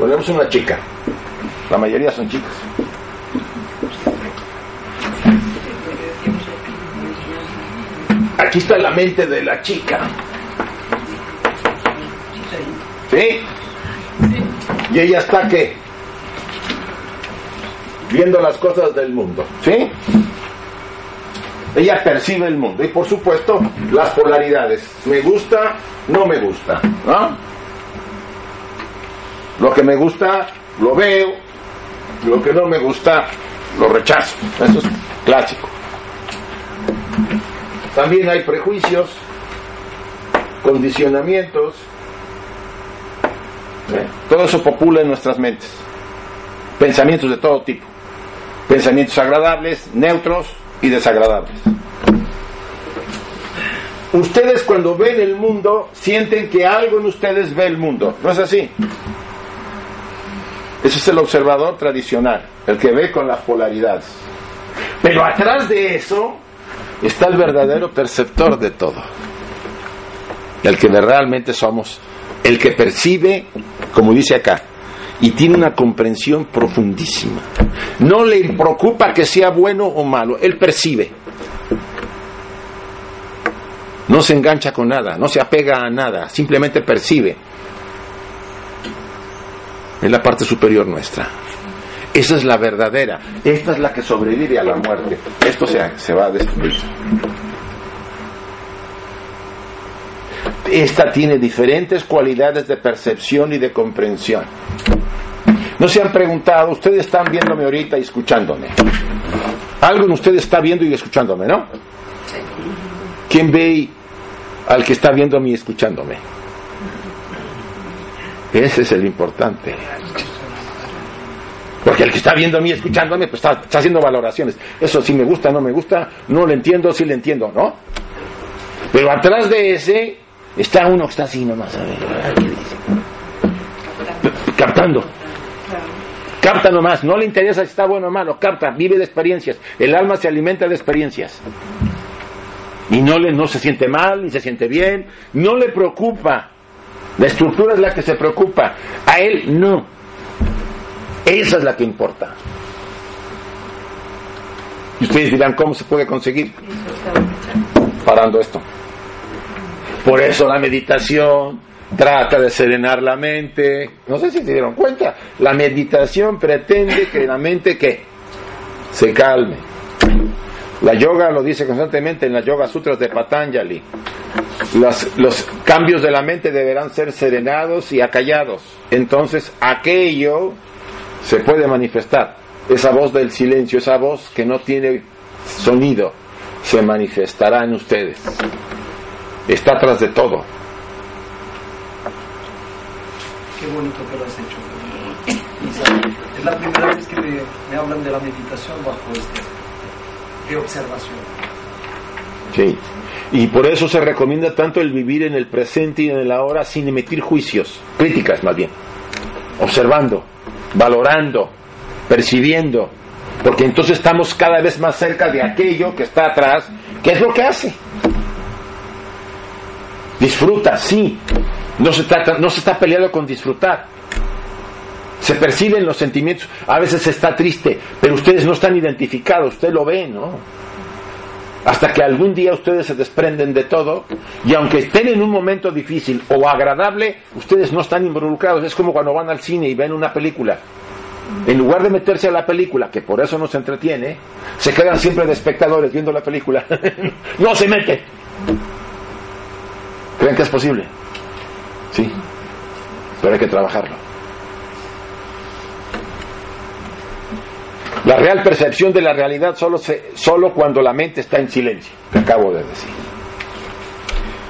Ponemos una chica. La mayoría son chicas. Aquí está la mente de la chica. ¿Sí? Y ella está qué? Viendo las cosas del mundo. ¿Sí? Ella percibe el mundo. Y por supuesto, las polaridades. Me gusta, no me gusta. ¿no? Lo que me gusta, lo veo. Lo que no me gusta, lo rechazo. Eso es clásico. También hay prejuicios, condicionamientos. ¿eh? Todo eso popula en nuestras mentes. Pensamientos de todo tipo. Pensamientos agradables, neutros y desagradables. Ustedes cuando ven el mundo sienten que algo en ustedes ve el mundo. ¿No es así? Ese es el observador tradicional, el que ve con las polaridades. Pero atrás de eso está el verdadero perceptor de todo. El que realmente somos, el que percibe, como dice acá, y tiene una comprensión profundísima. No le preocupa que sea bueno o malo, él percibe. No se engancha con nada, no se apega a nada, simplemente percibe. Es la parte superior nuestra. Esa es la verdadera. Esta es la que sobrevive a la muerte. Esto se, se va a destruir. Esta tiene diferentes cualidades de percepción y de comprensión. No se han preguntado, ustedes están viéndome ahorita y escuchándome. Algo en ustedes está viendo y escuchándome, ¿no? ¿Quién ve al que está viéndome y escuchándome? Ese es el importante. Porque el que está viendo a mí, escuchándome, pues está, está, haciendo valoraciones. Eso sí me gusta, no me gusta, no lo entiendo, sí lo entiendo, ¿no? Pero atrás de ese está uno que está así nomás, a ver. Captando. Capta nomás, no le interesa si está bueno o malo, capta, vive de experiencias. El alma se alimenta de experiencias. Y no, le, no se siente mal, ni se siente bien, no le preocupa. La estructura es la que se preocupa. A él no. Esa es la que importa. Y ustedes dirán, ¿cómo se puede conseguir? Parando esto. Por eso la meditación trata de serenar la mente. No sé si se dieron cuenta. La meditación pretende que la mente que se calme. La yoga lo dice constantemente en las Yoga Sutras de Patanjali. Los, los, cambios de la mente deberán ser serenados y acallados. Entonces aquello se puede manifestar. Esa voz del silencio, esa voz que no tiene sonido, se manifestará en ustedes. Está atrás de todo. Qué bonito que lo has hecho. Es la primera vez que me, me hablan de la meditación bajo este, de observación. Sí. Y por eso se recomienda tanto el vivir en el presente y en el ahora sin emitir juicios, críticas más bien, observando, valorando, percibiendo, porque entonces estamos cada vez más cerca de aquello que está atrás, que es lo que hace. Disfruta, sí, no se, trata, no se está peleando con disfrutar. Se perciben los sentimientos, a veces está triste, pero ustedes no están identificados, usted lo ve, ¿no? Hasta que algún día ustedes se desprenden de todo y aunque estén en un momento difícil o agradable, ustedes no están involucrados. Es como cuando van al cine y ven una película. En lugar de meterse a la película, que por eso nos entretiene, se quedan siempre de espectadores viendo la película. no se mete. ¿Creen que es posible? Sí. Pero hay que trabajarlo. La real percepción de la realidad solo, se, solo cuando la mente está en silencio, que acabo de decir.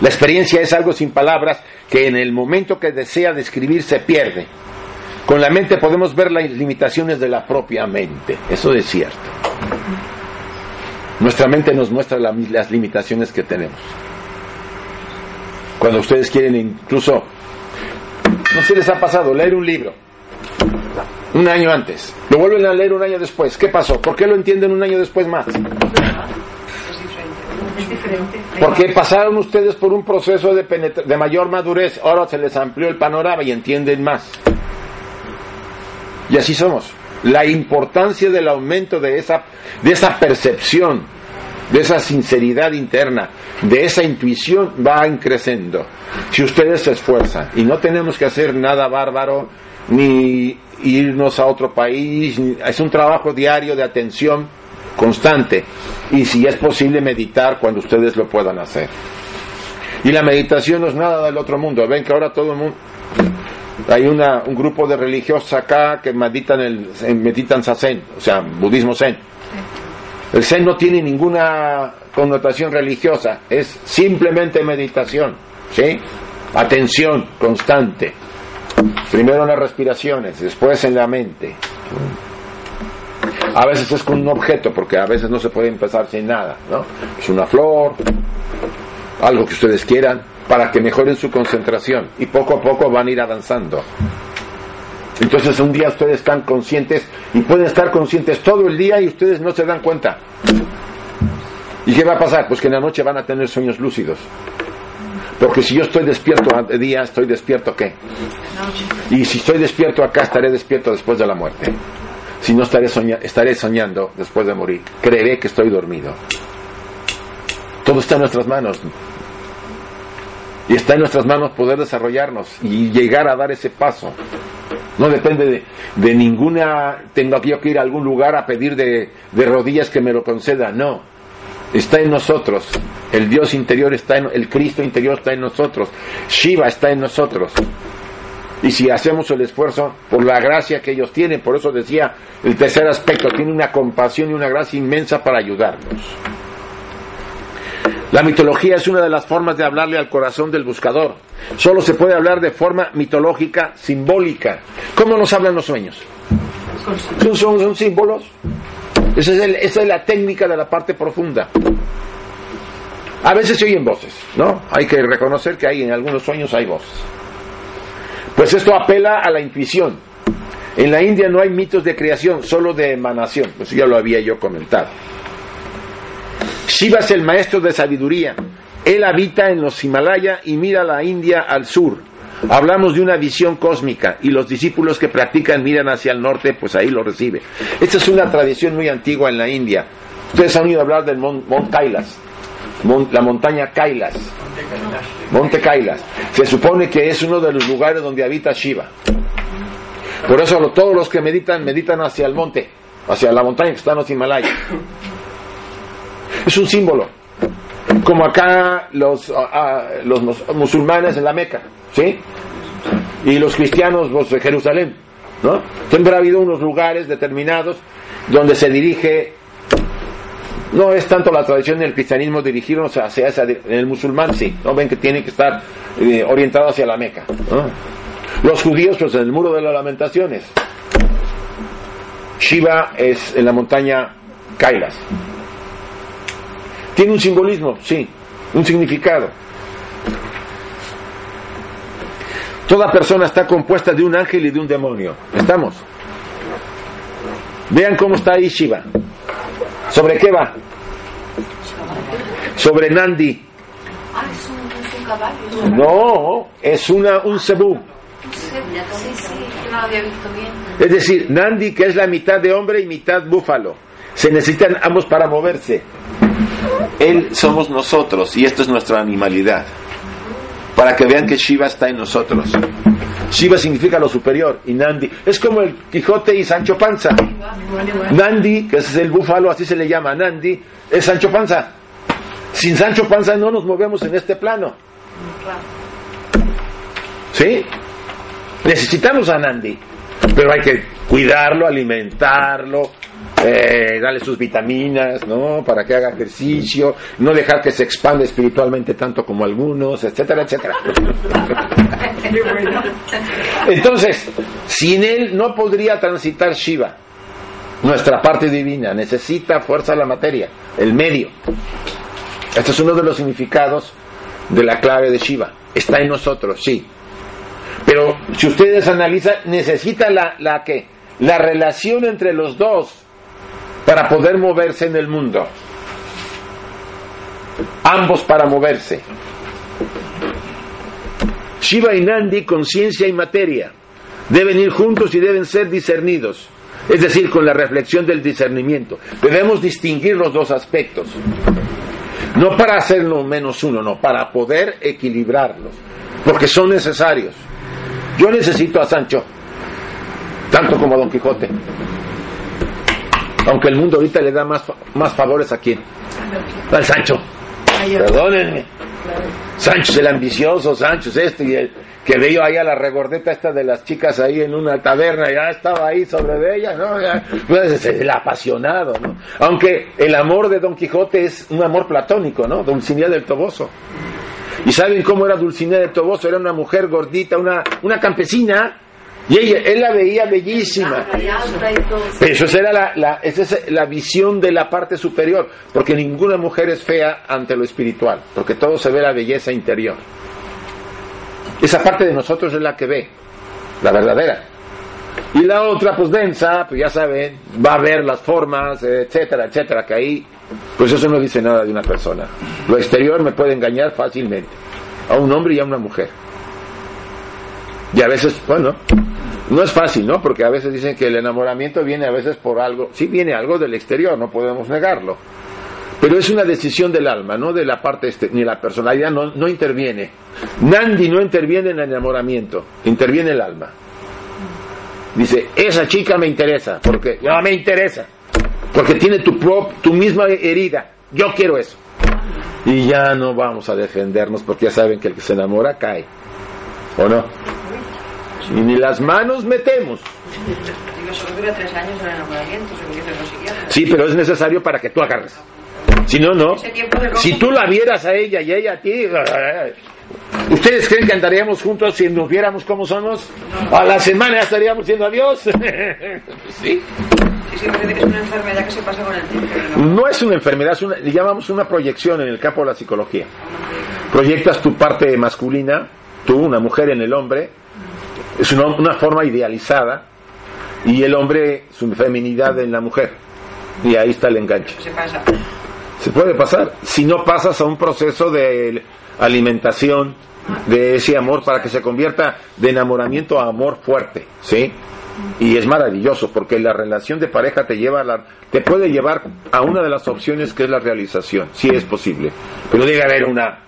La experiencia es algo sin palabras que en el momento que desea describir se pierde. Con la mente podemos ver las limitaciones de la propia mente, eso es cierto. Nuestra mente nos muestra la, las limitaciones que tenemos. Cuando ustedes quieren incluso, no sé les ha pasado, leer un libro un año antes, lo vuelven a leer un año después. ¿Qué pasó? ¿Por qué lo entienden un año después más? Porque pasaron ustedes por un proceso de, de mayor madurez, ahora se les amplió el panorama y entienden más. Y así somos. La importancia del aumento de esa, de esa percepción, de esa sinceridad interna, de esa intuición va creciendo. Si ustedes se esfuerzan y no tenemos que hacer nada bárbaro, ni irnos a otro país, es un trabajo diario de atención constante y si es posible meditar cuando ustedes lo puedan hacer. Y la meditación no es nada del otro mundo, ven que ahora todo el mundo hay una, un grupo de religiosos acá que meditan el meditan o sea, budismo zen. El zen no tiene ninguna connotación religiosa, es simplemente meditación, ¿sí? Atención constante. Primero en las respiraciones, después en la mente. A veces es con un objeto, porque a veces no se puede empezar sin nada, ¿no? Es una flor, algo que ustedes quieran, para que mejoren su concentración y poco a poco van a ir avanzando. Entonces un día ustedes están conscientes y pueden estar conscientes todo el día y ustedes no se dan cuenta. ¿Y qué va a pasar? Pues que en la noche van a tener sueños lúcidos. Porque si yo estoy despierto de día, estoy despierto qué? Y si estoy despierto acá, estaré despierto después de la muerte. Si no estaré, estaré soñando después de morir. Creeré que estoy dormido. Todo está en nuestras manos. Y está en nuestras manos poder desarrollarnos y llegar a dar ese paso. No depende de, de ninguna, tengo que ir a algún lugar a pedir de, de rodillas que me lo conceda. No, está en nosotros. El Dios interior está en el Cristo interior está en nosotros. Shiva está en nosotros. Y si hacemos el esfuerzo por la gracia que ellos tienen, por eso decía el tercer aspecto, tiene una compasión y una gracia inmensa para ayudarnos. La mitología es una de las formas de hablarle al corazón del buscador. Solo se puede hablar de forma mitológica, simbólica. ¿Cómo nos hablan los sueños? Son, son símbolos, esa es, la técnica de la parte profunda. A veces se oyen voces, ¿no? Hay que reconocer que hay en algunos sueños hay voces. Pues esto apela a la intuición. En la India no hay mitos de creación, solo de emanación. Pues ya lo había yo comentado. Shiva es el maestro de sabiduría. Él habita en los Himalaya y mira la India al sur. Hablamos de una visión cósmica y los discípulos que practican miran hacia el norte, pues ahí lo recibe. Esta es una tradición muy antigua en la India. Ustedes han oído hablar del Mont, Kailas, la montaña Kailas. Monte Kailas. Se supone que es uno de los lugares donde habita Shiva. Por eso todos los que meditan, meditan hacia el monte, hacia la montaña que está en los Himalayas. Es un símbolo. Como acá los, ah, ah, los musulmanes en la Meca. ¿sí? Y los cristianos pues, de Jerusalén, ¿no? Siempre ha habido unos lugares determinados donde se dirige, no es tanto la tradición del cristianismo dirigirnos hacia esa, en el musulmán sí, ¿no? Ven que tiene que estar eh, orientado hacia la Meca, Los judíos, pues en el muro de las lamentaciones. Shiva es en la montaña Kailas. Tiene un simbolismo, sí, un significado. Toda persona está compuesta de un ángel y de un demonio. ¿Estamos? Vean cómo está ahí Shiva. ¿Sobre qué va? Sobre Nandi. No, es una, un cebú. Es decir, Nandi, que es la mitad de hombre y mitad búfalo. Se necesitan ambos para moverse. Él somos nosotros y esto es nuestra animalidad para que vean que Shiva está en nosotros. Shiva significa lo superior y Nandi es como el Quijote y Sancho Panza. Nandi, que es el búfalo, así se le llama, Nandi, es Sancho Panza. Sin Sancho Panza no nos movemos en este plano. ¿Sí? Necesitamos a Nandi, pero hay que cuidarlo, alimentarlo, eh, darle sus vitaminas, ¿no? Para que haga ejercicio, no dejar que se expande espiritualmente tanto como algunos, etcétera, etcétera. Entonces, sin él no podría transitar Shiva, nuestra parte divina, necesita fuerza la materia, el medio. Este es uno de los significados de la clave de Shiva. está en nosotros, sí. Pero si ustedes analizan, necesita la, la que la relación entre los dos para poder moverse en el mundo. Ambos para moverse. Shiva y Nandi, conciencia y materia, deben ir juntos y deben ser discernidos, es decir, con la reflexión del discernimiento. Debemos distinguir los dos aspectos, no para hacerlo menos uno, no, para poder equilibrarlos, porque son necesarios. Yo necesito a Sancho, tanto como a Don Quijote. Aunque el mundo ahorita le da más, más favores a quién? Al Sancho. Perdónenme. Sancho es el ambicioso, Sancho es este y el que veo ahí a la regordeta esta de las chicas ahí en una taberna, ya estaba ahí sobre ella, ¿no? Ya, pues, es el apasionado, ¿no? Aunque el amor de Don Quijote es un amor platónico, ¿no? Dulcinea del Toboso. ¿Y saben cómo era Dulcinea del Toboso? Era una mujer gordita, una, una campesina, y ella, él la veía bellísima. Esa era la, la, esa es la visión de la parte superior, porque ninguna mujer es fea ante lo espiritual, porque todo se ve la belleza interior. Esa parte de nosotros es la que ve, la verdadera. Y la otra, pues densa, pues ya saben, va a ver las formas, etcétera, etcétera, que ahí, pues eso no dice nada de una persona. Lo exterior me puede engañar fácilmente, a un hombre y a una mujer. Y a veces, bueno, no es fácil, ¿no? Porque a veces dicen que el enamoramiento viene a veces por algo, sí viene algo del exterior, no podemos negarlo. Pero es una decisión del alma, no de la parte, este, ni la personalidad no, no interviene. Nandi no interviene en el enamoramiento, interviene el alma. Dice, esa chica me interesa, porque no me interesa, porque tiene tu, pro, tu misma herida, yo quiero eso. Y ya no vamos a defendernos porque ya saben que el que se enamora cae, ¿o no? Y ni las manos metemos. Dura tres años el enamoramiento. Sí, pero es necesario para que tú agarres. Si no, no. Si tú la vieras a ella y ella a ti, ¿ustedes creen que andaríamos juntos si nos viéramos como somos? A la semana ya estaríamos diciendo adiós. sí. Sí, que es una enfermedad que se pasa con el tiempo. ¿no? No es una enfermedad, es una, le llamamos una proyección en el campo de la psicología. Proyectas tu parte masculina, tú, una mujer en el hombre, es una, una forma idealizada, y el hombre, su feminidad en la mujer. Y ahí está el enganche. Se pasa. Se puede pasar. Si no pasas a un proceso de alimentación de ese amor para que se convierta de enamoramiento a amor fuerte, ¿sí? Y es maravilloso porque la relación de pareja te lleva a la, te puede llevar a una de las opciones que es la realización, si es posible. Pero debe haber una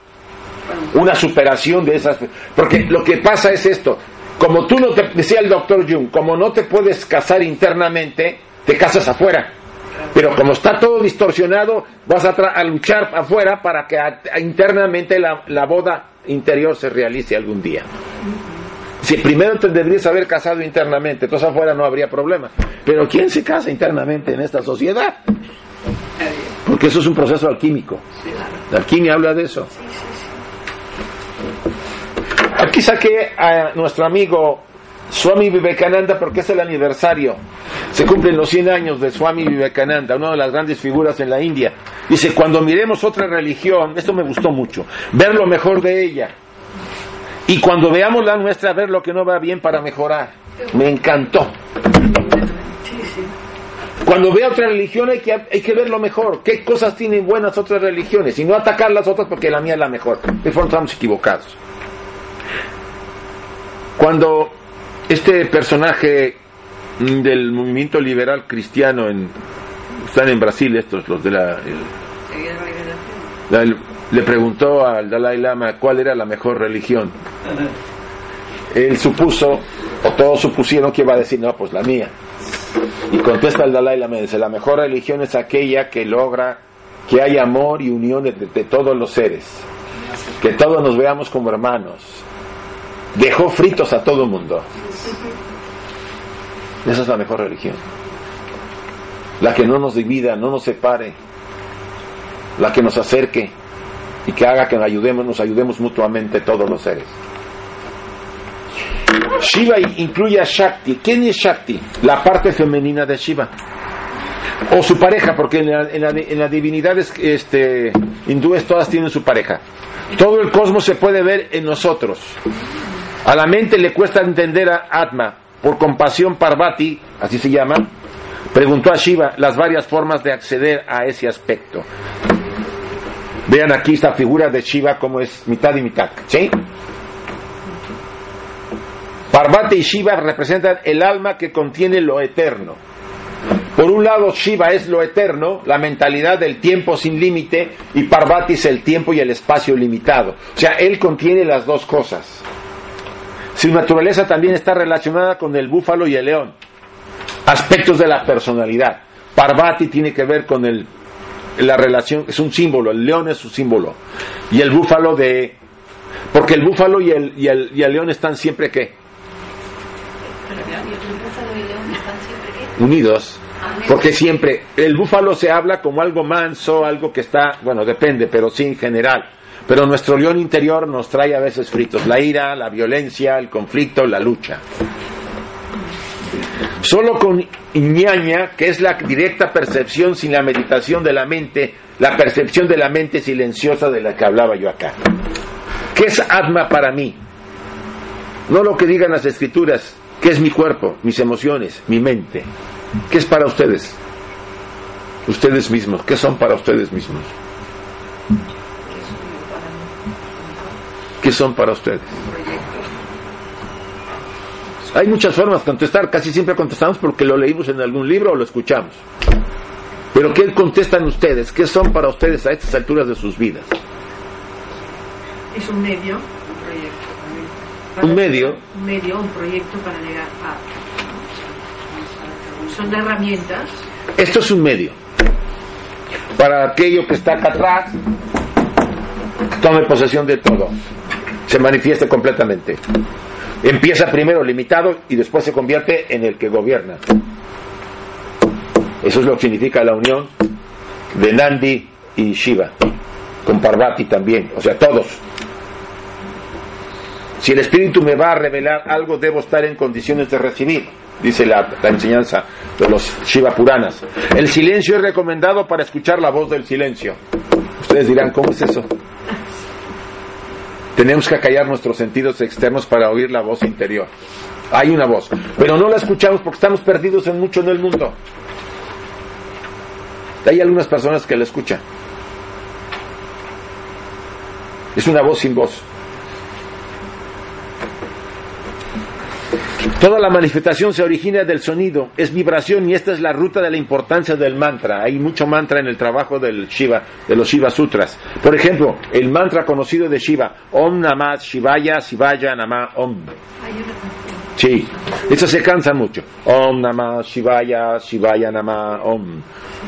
una superación de esas porque lo que pasa es esto, como tú no te decía el doctor Jung, como no te puedes casar internamente, te casas afuera. Pero como está todo distorsionado, vas a, tra- a luchar afuera para que internamente la, la boda interior se realice algún día. Si primero te deberías haber casado internamente, entonces afuera no habría problema. Pero ¿quién se casa internamente en esta sociedad? Porque eso es un proceso alquímico. La alquimia habla de eso. Aquí saqué a nuestro amigo Swami Vivekananda porque es el aniversario. Se cumplen los 100 años de Swami Vivekananda, una de las grandes figuras en la India. Dice, cuando miremos otra religión, esto me gustó mucho, ver lo mejor de ella. Y cuando veamos la nuestra, ver lo que no va bien para mejorar. Me encantó. Cuando vea otra religión hay que, hay que ver lo mejor. ¿Qué cosas tienen buenas otras religiones? Y no atacar las otras porque la mía es la mejor. De forma estamos equivocados. Cuando este personaje del movimiento liberal cristiano en, están en Brasil estos los de la, le preguntó al Dalai Lama cuál era la mejor religión. Él supuso o todos supusieron que iba a decir no pues la mía. Y contesta el Dalai Lama dice la mejor religión es aquella que logra que haya amor y unión de todos los seres. Que todos nos veamos como hermanos dejó fritos a todo el mundo esa es la mejor religión la que no nos divida, no nos separe la que nos acerque y que haga que nos ayudemos, nos ayudemos mutuamente todos los seres. Shiva incluye a Shakti. ¿Quién es Shakti? La parte femenina de Shiva. O su pareja, porque en, la- en la- en las divinidades este, hindúes todas tienen su pareja. Todo el cosmos se puede ver en nosotros. A la mente le cuesta entender a Atma. Por compasión, Parvati, así se llama, preguntó a Shiva las varias formas de acceder a ese aspecto. Vean aquí esta figura de Shiva como es mitad y mitad. ¿Sí? Parvati y Shiva representan el alma que contiene lo eterno. Por un lado, Shiva es lo eterno, la mentalidad del tiempo sin límite, y Parvati es el tiempo y el espacio limitado. O sea, él contiene las dos cosas. Su naturaleza también está relacionada con el búfalo y el león. Aspectos de la personalidad. Parvati tiene que ver con el, la relación, es un símbolo, el león es su símbolo. Y el búfalo de... Porque el búfalo y el, y el, y el león están siempre qué? Unidos. Porque siempre, el búfalo se habla como algo manso, algo que está, bueno, depende, pero sí en general. Pero nuestro león interior nos trae a veces fritos, la ira, la violencia, el conflicto, la lucha. Solo con ñaña, que es la directa percepción sin la meditación de la mente, la percepción de la mente silenciosa de la que hablaba yo acá. ¿Qué es Atma para mí? No lo que digan las escrituras, ¿qué es mi cuerpo, mis emociones, mi mente? ¿Qué es para ustedes? Ustedes mismos, ¿qué son para ustedes mismos? ¿Qué son para ustedes? Hay muchas formas de contestar, casi siempre contestamos porque lo leímos en algún libro o lo escuchamos. Pero ¿qué contestan ustedes? ¿Qué son para ustedes a estas alturas de sus vidas? Es un medio, un proyecto. ¿Un medio? Un medio, un proyecto para llegar a... Son herramientas. Esto es un medio. Para aquello que está acá atrás, tome posesión de todo. Se manifieste completamente. Empieza primero limitado y después se convierte en el que gobierna. Eso es lo que significa la unión de Nandi y Shiva, con Parvati también, o sea, todos. Si el Espíritu me va a revelar algo, debo estar en condiciones de recibir, dice la, la enseñanza de los Shiva Puranas. El silencio es recomendado para escuchar la voz del silencio. Ustedes dirán, ¿cómo es eso? Tenemos que acallar nuestros sentidos externos para oír la voz interior. Hay una voz, pero no la escuchamos porque estamos perdidos en mucho en el mundo. Hay algunas personas que la escuchan. Es una voz sin voz. Toda la manifestación se origina del sonido, es vibración y esta es la ruta de la importancia del mantra. Hay mucho mantra en el trabajo del Shiva, de los Shiva Sutras. Por ejemplo, el mantra conocido de Shiva, Om Namah Shivaya Shivaya Namah Om. Sí, eso se cansa mucho. Om Namah Shivaya Shivaya Namah Om,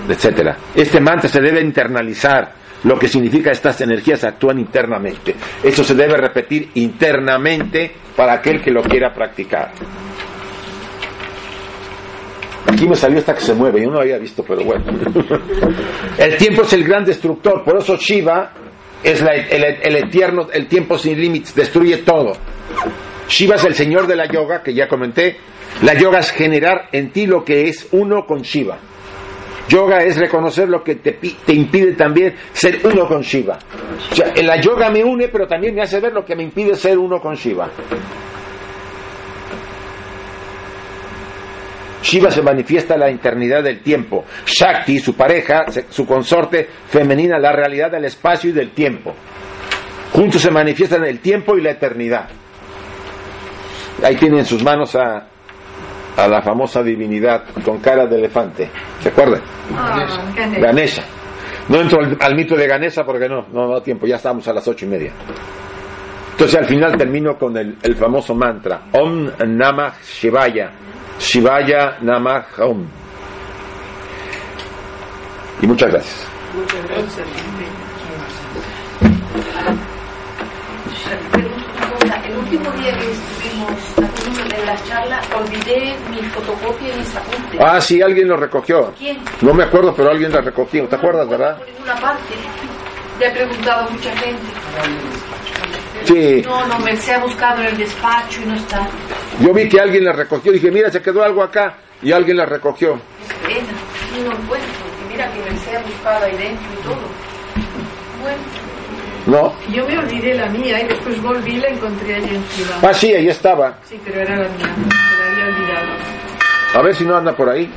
etcétera. Este mantra se debe internalizar. Lo que significa estas energías actúan internamente. Eso se debe repetir internamente para aquel que lo quiera practicar. Aquí me salió esta que se mueve, yo no lo había visto, pero bueno. El tiempo es el gran destructor, por eso Shiva es la- el, el eterno, el tiempo sin límites, destruye todo. Shiva es el señor de la yoga, que ya comenté. La yoga es generar en ti lo que es uno con Shiva. Yoga es reconocer lo que te, te impide también ser uno con Shiva. O sea, la yoga me une, pero también me hace ver lo que me impide ser uno con Shiva. Shiva se manifiesta la eternidad del tiempo. Shakti, su pareja, su consorte femenina, la realidad del espacio y del tiempo. Juntos se manifiestan el tiempo y la eternidad. Ahí tiene en sus manos a, a la famosa divinidad con cara de elefante. ¿Se acuerdan? Ah, Ganesha. Ganesha. No entro al, al mito de Ganesha porque no, no da tiempo, ya estamos a las ocho y media. Entonces al final termino con el, el famoso mantra, Om Namah Shivaya, Shivaya Namah Om. Y muchas gracias. Una cosa, el último día que la charla, olvidé mi fotocopia y mis apuntes. Ah, sí, alguien lo recogió. ¿Quién? No me acuerdo, pero alguien la recogió. ¿Te acuerdas, verdad? Por ninguna parte. Le he preguntado a mucha gente. Sí. No, no, me se ha buscado en el despacho y no está. Yo vi que alguien la recogió. Dije, mira, se quedó algo acá. Y alguien la recogió. Es pena, no porque mira que me se ha buscado ahí dentro y todo. No. Yo me olvidé la mía y después volví y la encontré allí encima. Ah, sí, ahí estaba. Sí, pero era la mía, me la había olvidado. A ver si no anda por ahí.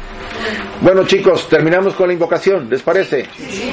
Bueno, chicos, terminamos con la invocación, ¿les parece? Sí.